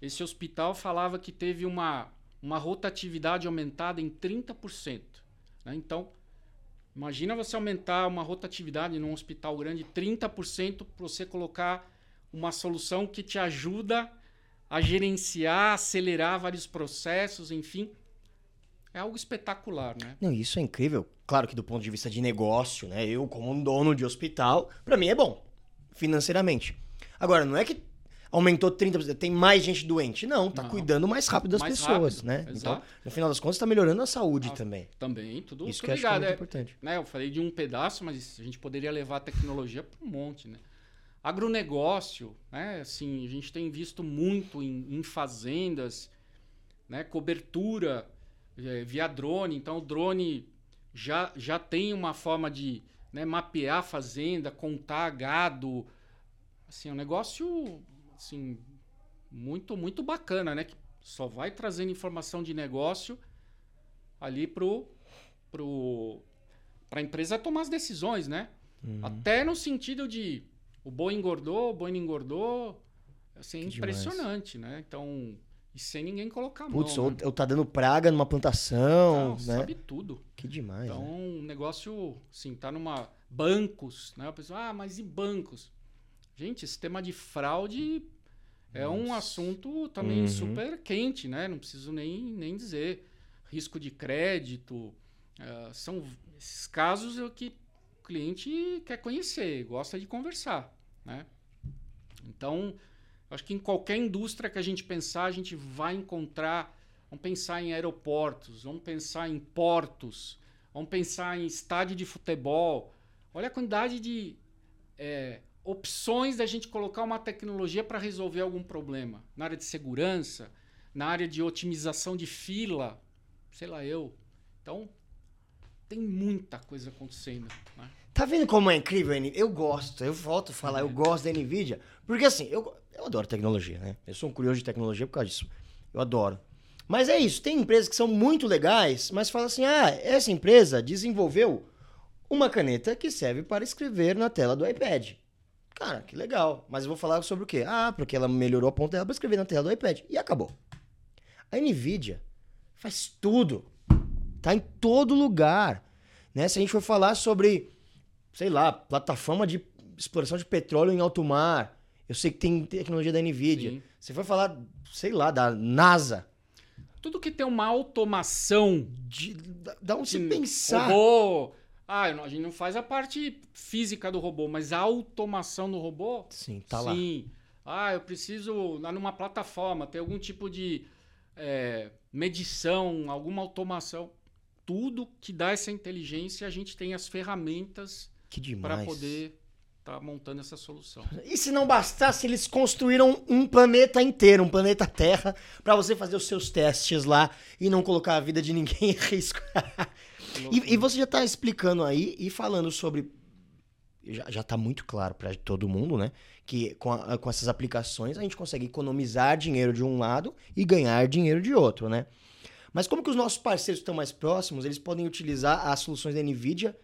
esse hospital falava que teve uma, uma rotatividade aumentada em 30%. Né? Então, imagina você aumentar uma rotatividade num hospital grande 30% para você colocar uma solução que te ajuda a gerenciar, acelerar vários processos, enfim. É algo espetacular, né? Não, isso é incrível. Claro que do ponto de vista de negócio, né? Eu, como um dono de hospital, para mim é bom, financeiramente. Agora, não é que aumentou 30%, tem mais gente doente. Não, tá não. cuidando mais rápido das mais pessoas, rápido. né? Exato. Então, no final das contas, tá melhorando a saúde ah, também. Também, tudo Isso tudo que ligado. acho que é muito é, importante. Né, eu falei de um pedaço, mas a gente poderia levar a tecnologia para um monte, né? Agronegócio, né? Assim, a gente tem visto muito em, em fazendas, né? Cobertura é, via drone. Então, o drone já, já tem uma forma de né, mapear a fazenda, contar gado. Assim, é um negócio assim, muito, muito bacana, né? Que só vai trazendo informação de negócio ali pro, pro, para a empresa tomar as decisões, né? Uhum. Até no sentido de o boi engordou, o boi não engordou. Assim, é impressionante, demais. né? Então, e sem ninguém colocar a mão. Putz, ou, né? ou tá dando praga numa plantação, não, né? Sabe tudo. Que demais. Então, né? um negócio, assim, tá numa. Bancos, né? A pessoa, ah, mas e bancos? Gente, esse tema de fraude é Nossa. um assunto também uhum. super quente, né? Não preciso nem, nem dizer. Risco de crédito. Uh, são esses casos que o cliente quer conhecer, gosta de conversar, né? Então, acho que em qualquer indústria que a gente pensar, a gente vai encontrar. Vamos pensar em aeroportos, vamos pensar em portos, vamos pensar em estádio de futebol. Olha a quantidade de é, opções da gente colocar uma tecnologia para resolver algum problema. Na área de segurança, na área de otimização de fila, sei lá eu. Então, tem muita coisa acontecendo. Né? Tá vendo como é incrível? Eu gosto, eu volto a falar, é. eu gosto da NVIDIA. Porque assim, eu, eu adoro tecnologia, né? Eu sou um curioso de tecnologia por causa disso. Eu adoro. Mas é isso, tem empresas que são muito legais, mas fala assim: ah, essa empresa desenvolveu uma caneta que serve para escrever na tela do iPad. Cara, que legal. Mas eu vou falar sobre o quê? Ah, porque ela melhorou a ponta dela para escrever na tela do iPad. E acabou. A NVIDIA faz tudo. Tá em todo lugar. Né? Se a gente for falar sobre, sei lá, plataforma de exploração de petróleo em alto mar, eu sei que tem tecnologia da NVIDIA. Sim. Você for falar, sei lá, da NASA. Tudo que tem uma automação. De, dá um se pensar. Robô. Ah, a gente não faz a parte física do robô, mas a automação do robô. Sim, tá sim. lá. Sim. Ah, eu preciso, lá numa plataforma, ter algum tipo de é, medição, alguma automação, tudo que dá essa inteligência, a gente tem as ferramentas para poder estar tá montando essa solução. E se não bastasse, eles construíram um planeta inteiro, um planeta Terra, para você fazer os seus testes lá e não colocar a vida de ninguém em risco. E, e, você já está explicando aí e falando sobre. Já, já tá muito claro para todo mundo, né? Que com, a, com essas aplicações a gente consegue economizar dinheiro de um lado e ganhar dinheiro de outro, né? Mas como que os nossos parceiros estão mais próximos, eles podem utilizar as soluções da NVIDIA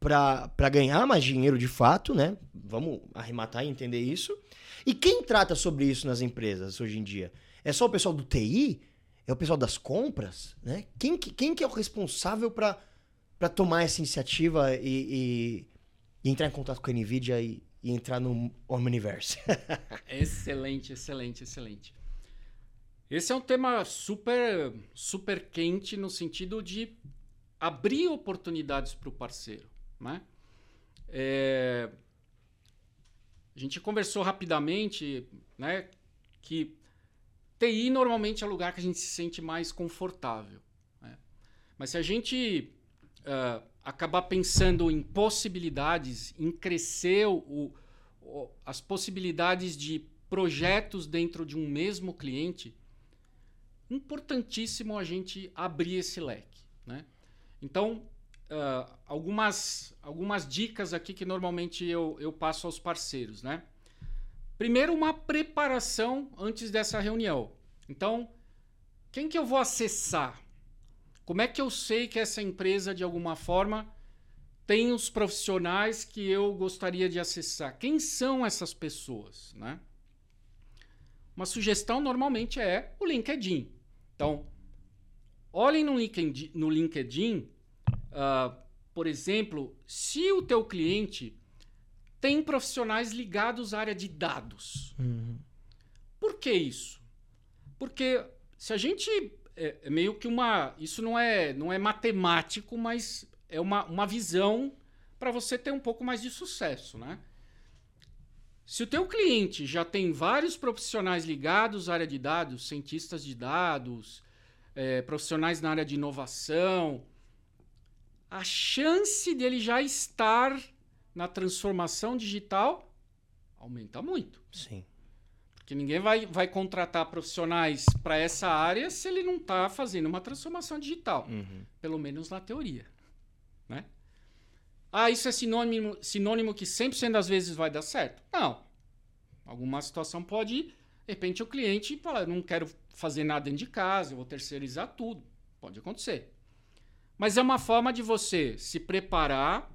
para ganhar mais dinheiro de fato, né? Vamos arrematar e entender isso. E quem trata sobre isso nas empresas hoje em dia? É só o pessoal do TI? É o pessoal das compras? Né? Quem, quem que é o responsável para tomar essa iniciativa e, e, e, entrar em contato com a NVIDIA e, e entrar no Omniverse? excelente, excelente, excelente. Esse é um tema super, super quente no sentido de abrir oportunidades para o parceiro. Né? É, a gente conversou rapidamente né, que TI normalmente é o lugar que a gente se sente mais confortável. Né? Mas se a gente uh, acabar pensando em possibilidades, em crescer o, o, as possibilidades de projetos dentro de um mesmo cliente, importantíssimo a gente abrir esse leque. Né? Então, uh, algumas, algumas dicas aqui que normalmente eu, eu passo aos parceiros, né? Primeiro, uma preparação antes dessa reunião. Então, quem que eu vou acessar? Como é que eu sei que essa empresa, de alguma forma, tem os profissionais que eu gostaria de acessar? Quem são essas pessoas, né? Uma sugestão normalmente é o LinkedIn. Então, olhem no LinkedIn, no LinkedIn Uh, por exemplo, se o teu cliente tem profissionais ligados à área de dados. Uhum. Por que isso? Porque se a gente é, é, meio que uma, isso não é não é matemático, mas é uma, uma visão para você ter um pouco mais de sucesso, né? Se o teu cliente já tem vários profissionais ligados à área de dados, cientistas de dados, é, profissionais na área de inovação, a chance dele já estar na transformação digital aumenta muito. Sim. Porque ninguém vai, vai contratar profissionais para essa área se ele não está fazendo uma transformação digital. Uhum. Pelo menos na teoria. Né? Ah, isso é sinônimo, sinônimo que 100% das vezes vai dar certo? Não. Alguma situação pode, de repente, o cliente fala: não quero fazer nada dentro de casa, eu vou terceirizar tudo. Pode acontecer. Mas é uma forma de você se preparar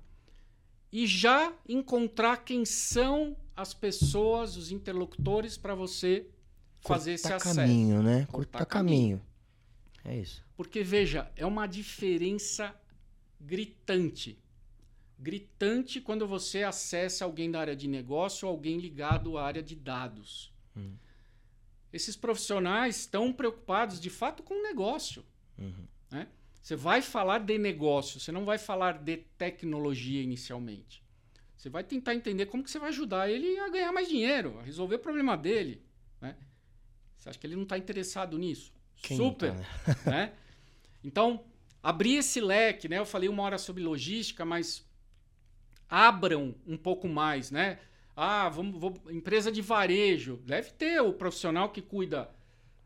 e já encontrar quem são as pessoas, os interlocutores para você fazer esse acesso. caminho, né? Cortar, caminho. caminho. É isso. Porque veja, é uma diferença gritante. Gritante quando você acessa alguém da área de negócio ou alguém ligado à área de dados. Hum. Esses profissionais estão preocupados de fato com o negócio. Uhum. Né? Você vai falar de negócio, você não vai falar de tecnologia inicialmente. Você vai tentar entender como que você vai ajudar ele a ganhar mais dinheiro, a resolver o problema dele. Né? Você acha que ele não está interessado nisso? Quem Super. Tá, né? né? Então, abrir esse leque, né? Eu falei uma hora sobre logística, mas abram um pouco mais, né? Ah, vamos, vou, empresa de varejo. Deve ter o profissional que cuida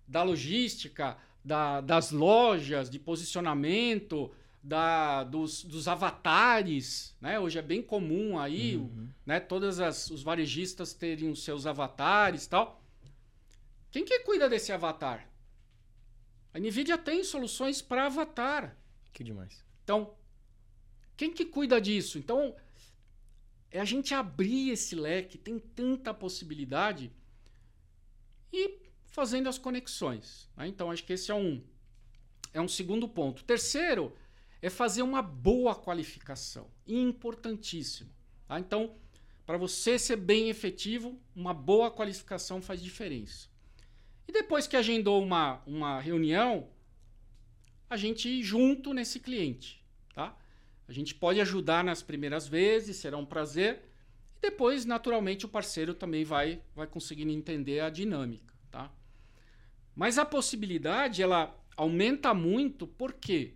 da logística, da, das lojas, de posicionamento, da, dos, dos avatares, né? Hoje é bem comum aí, uhum. né? Todas as, os varejistas terem os seus avatares e tal. Quem que cuida desse avatar? A Nvidia tem soluções para avatar. Que demais. Então, quem que cuida disso? Então, é a gente abrir esse leque, tem tanta possibilidade. E fazendo as conexões. Né? Então, acho que esse é um, é um segundo ponto. Terceiro é fazer uma boa qualificação. Importantíssimo. Tá? Então, para você ser bem efetivo, uma boa qualificação faz diferença. E depois que agendou uma, uma reunião, a gente ir junto nesse cliente. Tá? A gente pode ajudar nas primeiras vezes, será um prazer. E depois, naturalmente, o parceiro também vai, vai conseguindo entender a dinâmica. Mas a possibilidade, ela aumenta muito, por quê?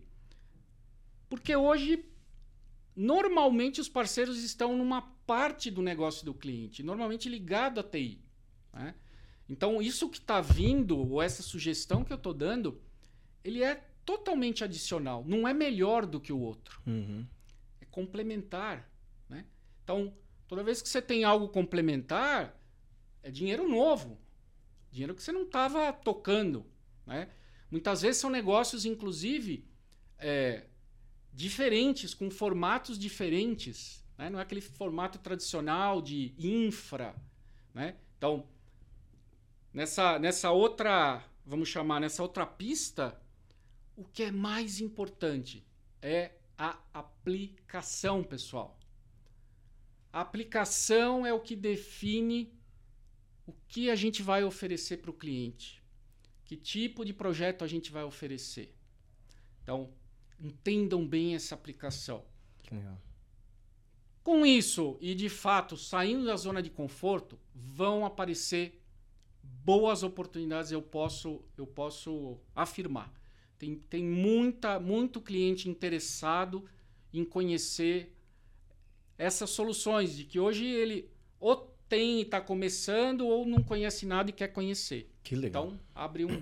Porque hoje, normalmente, os parceiros estão numa parte do negócio do cliente, normalmente ligado à TI. Né? Então, isso que está vindo, ou essa sugestão que eu estou dando, ele é totalmente adicional. Não é melhor do que o outro. Uhum. É complementar. Né? Então, toda vez que você tem algo complementar, é dinheiro novo. Dinheiro que você não estava tocando. Né? Muitas vezes são negócios, inclusive, é, diferentes, com formatos diferentes. Né? Não é aquele formato tradicional de infra. Né? Então, nessa, nessa outra, vamos chamar, nessa outra pista, o que é mais importante é a aplicação, pessoal. A aplicação é o que define o que a gente vai oferecer para o cliente, que tipo de projeto a gente vai oferecer. Então, entendam bem essa aplicação. Com isso, e de fato, saindo da zona de conforto, vão aparecer boas oportunidades, eu posso, eu posso afirmar. Tem, tem muita, muito cliente interessado em conhecer essas soluções, de que hoje ele ou tem e está começando ou não conhece nada e quer conhecer. Que legal. Então, abre um,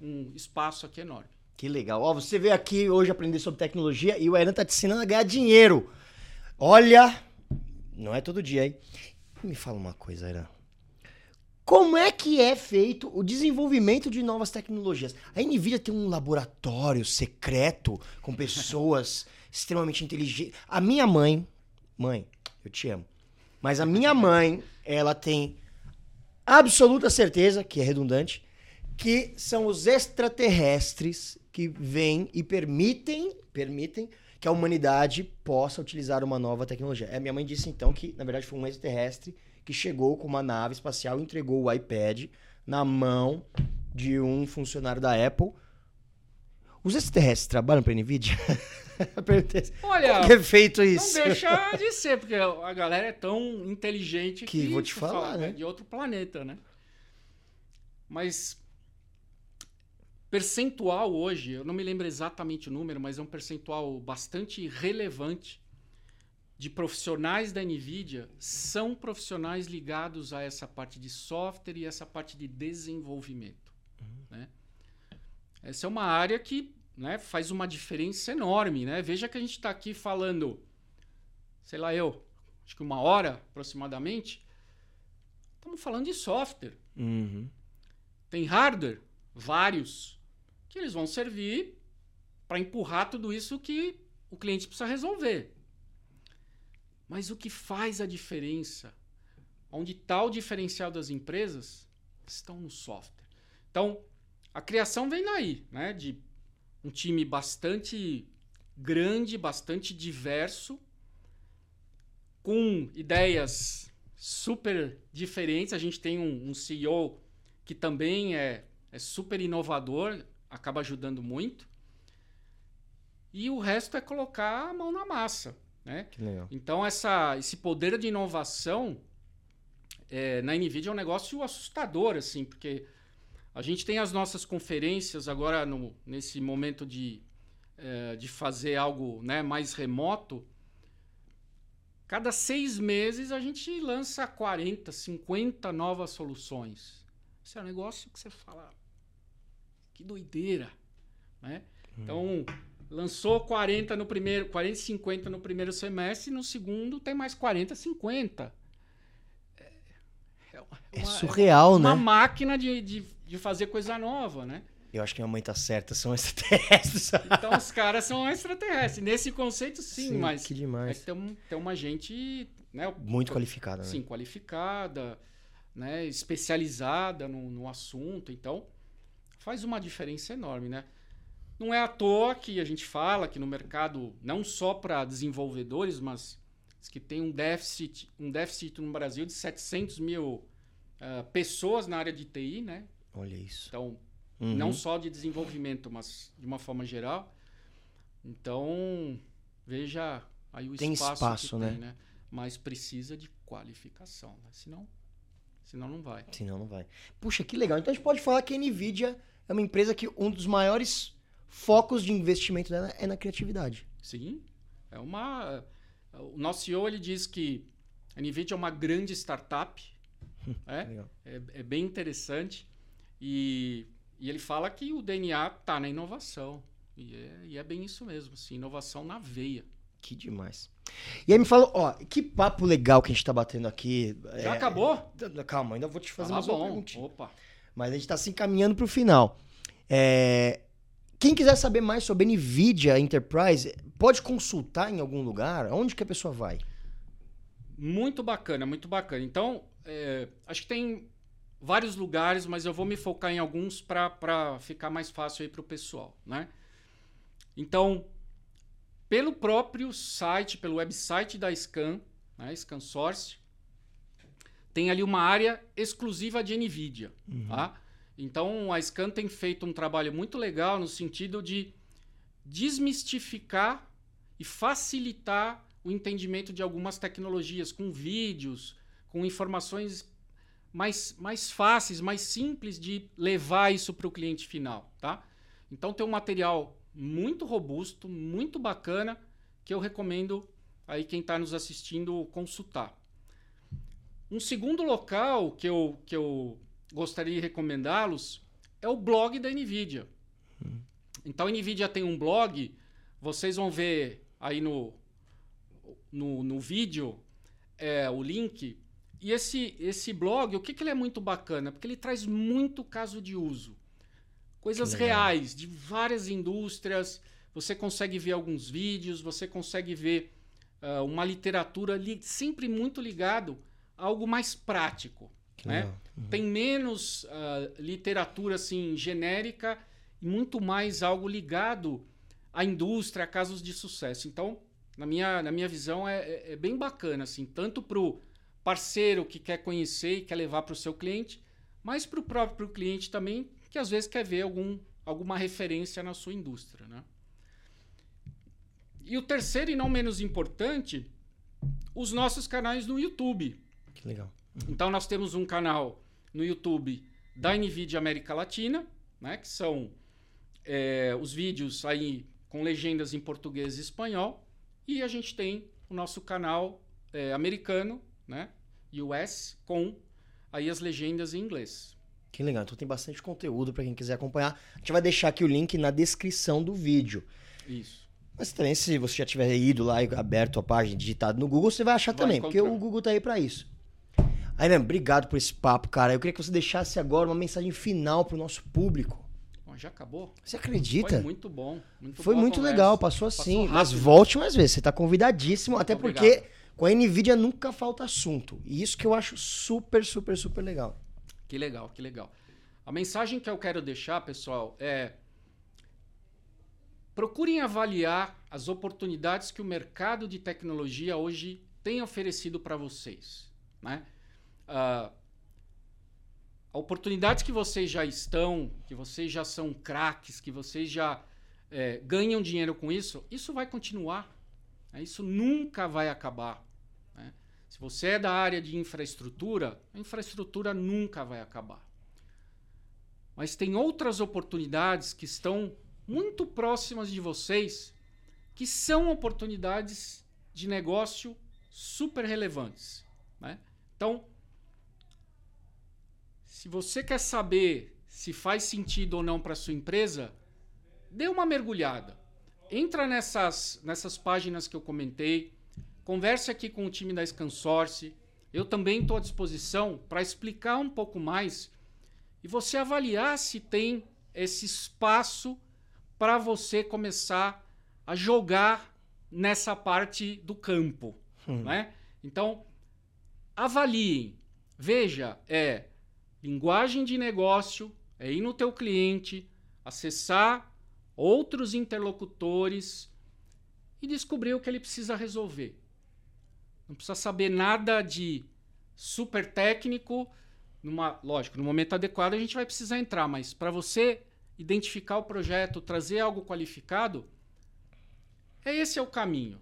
um espaço aqui enorme. Que legal. Ó, você veio aqui hoje aprender sobre tecnologia e o Eran tá te ensinando a ganhar dinheiro. Olha, não é todo dia, hein? Me fala uma coisa, Eran. Como é que é feito o desenvolvimento de novas tecnologias? A Nvidia tem um laboratório secreto com pessoas extremamente inteligentes. A minha mãe, mãe, eu te amo. Mas a minha mãe, ela tem absoluta certeza, que é redundante, que são os extraterrestres que vêm e permitem, permitem que a humanidade possa utilizar uma nova tecnologia. A minha mãe disse então que, na verdade, foi um extraterrestre que chegou com uma nave espacial e entregou o iPad na mão de um funcionário da Apple. Os extraterrestres trabalham para a NVIDIA? Olha, que é feito isso? Não deixa de ser, porque a galera é tão inteligente Que que, vou te falar, fala, né? é de outro planeta, né? Mas percentual hoje, eu não me lembro exatamente o número, mas é um percentual bastante relevante de profissionais da Nvidia são profissionais ligados a essa parte de software e essa parte de desenvolvimento. Né? Essa é uma área que né, faz uma diferença enorme. Né? Veja que a gente está aqui falando, sei lá eu, acho que uma hora aproximadamente, estamos falando de software. Uhum. Tem hardware, vários, que eles vão servir para empurrar tudo isso que o cliente precisa resolver. Mas o que faz a diferença, onde está o diferencial das empresas, estão no software. Então, a criação vem daí, né? De um time bastante grande, bastante diverso, com ideias super diferentes. A gente tem um, um CEO que também é, é super inovador, acaba ajudando muito. E o resto é colocar a mão na massa. Né? Então, essa, esse poder de inovação é, na NVIDIA é um negócio assustador, assim, porque a gente tem as nossas conferências agora no, nesse momento de, é, de fazer algo né, mais remoto. Cada seis meses a gente lança 40, 50 novas soluções. Esse é um negócio que você fala, que doideira, né? Então, lançou 40 no primeiro, 40, 50 no primeiro semestre, no segundo tem mais 40, 50. É, é uma, É surreal, uma né? máquina de, de, de fazer coisa nova, né? Eu acho que minha mãe tá certa, são extraterrestres. Então os caras são extraterrestres. Nesse conceito, sim, Sim, mas que é demais. que tem, tem uma gente né, Muito qualificada, né? sim, qualificada, né, especializada no, no assunto. Então, faz uma diferença enorme, né? Não é à toa que a gente fala que no mercado, não só para desenvolvedores, mas que tem um déficit, um déficit no Brasil de 700 mil ah, pessoas na área de TI, né? Olha isso. Então, Uhum. não só de desenvolvimento, mas de uma forma geral. Então, veja aí o Tem espaço, espaço, que né? tem, né? Mas precisa de qualificação, né? senão, senão não vai. Senão não vai. Puxa, que legal. Então a gente pode falar que a NVIDIA é uma empresa que um dos maiores focos de investimento dela é na criatividade. Sim. É uma. O nosso CEO ele diz que a NVIDIA é uma grande startup. é, é, é, bem interessante. E, e, ele fala que o DNA está na inovação. E é, e é bem isso mesmo, assim, inovação na veia. Que demais. E aí me falou, ó, que papo legal que a gente tá batendo aqui. Já é, acabou? Calma, ainda vou te fazer ah, mais uma perguntinha. Opa. Mas a gente tá se encaminhando pro final. É, quem quiser saber mais sobre NVIDIA Enterprise, pode consultar em algum lugar? Onde que a pessoa vai? Muito bacana, muito bacana. Então, é, acho que tem vários lugares, mas eu vou me focar em alguns para ficar mais fácil aí para o pessoal, né? Então, pelo próprio site, pelo website da Scan, né, Scan Source, tem ali uma área exclusiva de NVIDIA. Uhum. Tá? Então a Scan tem feito um trabalho muito legal no sentido de desmistificar e facilitar o entendimento de algumas tecnologias com vídeos, com informações mais, mais fáceis, mais simples de levar isso para o cliente final. Tá? Então tem um material muito robusto, muito bacana, que eu recomendo aí quem está nos assistindo consultar. Um segundo local que eu, que eu gostaria de recomendá-los é o blog da NVIDIA. Hum. Então a NVIDIA tem um blog, vocês vão ver aí no, no, no vídeo é, o link. E esse, esse blog, o que, que ele é muito bacana? Porque ele traz muito caso de uso coisas reais de várias indústrias. Você consegue ver alguns vídeos, você consegue ver uh, uma literatura li sempre muito ligado a algo mais prático. né? Uhum. Tem menos uh, literatura assim genérica e muito mais algo ligado à indústria, a casos de sucesso. Então, na minha, na minha visão, é, é, é bem bacana, assim, tanto para o parceiro que quer conhecer e quer levar para o seu cliente, mas para o próprio cliente também que às vezes quer ver algum, alguma referência na sua indústria. Né? E o terceiro, e não menos importante, os nossos canais no YouTube. Que legal. Uhum. Então, nós temos um canal no YouTube da NVIDIA América Latina, né, que são é, os vídeos aí com legendas em português e espanhol. E a gente tem o nosso canal é, americano, né, US, com aí as legendas em inglês. Que legal. Então tem bastante conteúdo para quem quiser acompanhar. A gente vai deixar aqui o link na descrição do vídeo. Isso. Mas também, se você já tiver ido lá e aberto a página, digitado no Google, você vai achar vai também, encontrar. porque o Google tá aí para isso. Aí, mesmo, obrigado por esse papo, cara. Eu queria que você deixasse agora uma mensagem final pro nosso público. Bom, já acabou? Você acredita? Foi muito bom. Muito Foi muito legal, passou assim. Passou mas volte mais vezes, você tá convidadíssimo, muito até obrigado. Com a NVIDIA nunca falta assunto. E isso que eu acho super, super, super legal. Que legal, que legal. A mensagem que eu quero deixar, pessoal, é procurem avaliar as oportunidades que o mercado de tecnologia hoje tem oferecido para vocês. Né? Uh, oportunidades que vocês já estão, que vocês já são craques, que vocês já é, ganham dinheiro com isso, isso vai continuar. Né? Isso nunca vai acabar. Se você é da área de infraestrutura, a infraestrutura nunca vai acabar. Mas tem outras oportunidades que estão muito próximas de vocês, que são oportunidades de negócio super relevantes. Né? Então, se você quer saber se faz sentido ou não para sua empresa, dê uma mergulhada. Entra nessas, nessas páginas que eu comentei, Converse aqui com o time da Scansource. Eu também estou à disposição para explicar um pouco mais e você avaliar se tem esse espaço para você começar a jogar nessa parte do campo, hum. né? Então, avaliem. Veja, é linguagem de negócio, é ir no teu cliente, acessar outros interlocutores e descobrir o que ele precisa resolver. Não precisa saber nada de super técnico. Numa, lógico, no momento adequado a gente vai precisar entrar, mas para você identificar o projeto, trazer algo qualificado, é esse é o caminho.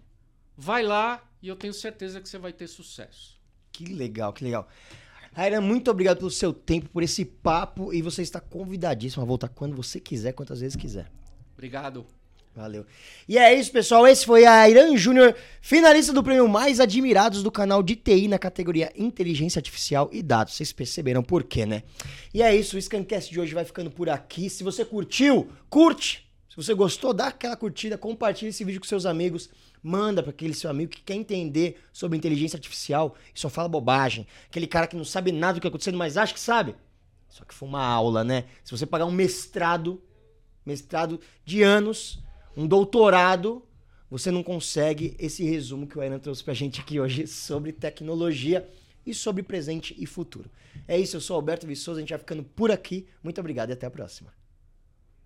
Vai lá e eu tenho certeza que você vai ter sucesso. Que legal, que legal. Rairan, muito obrigado pelo seu tempo, por esse papo e você está convidadíssimo a voltar quando você quiser, quantas vezes quiser. Obrigado. Valeu. E é isso, pessoal. Esse foi a Irã Júnior, finalista do prêmio Mais Admirados do canal de TI na categoria Inteligência Artificial e Dados. Vocês perceberam por quê, né? E é isso, o Scancast de hoje vai ficando por aqui. Se você curtiu, curte. Se você gostou, dá aquela curtida, compartilha esse vídeo com seus amigos. Manda para aquele seu amigo que quer entender sobre inteligência artificial e só fala bobagem. Aquele cara que não sabe nada do que está acontecendo, mas acha que sabe. Só que foi uma aula, né? Se você pagar um mestrado, mestrado de anos um doutorado, você não consegue esse resumo que o Enan trouxe pra gente aqui hoje sobre tecnologia e sobre presente e futuro. É isso, eu sou Alberto Viçoso, a gente vai ficando por aqui. Muito obrigado e até a próxima.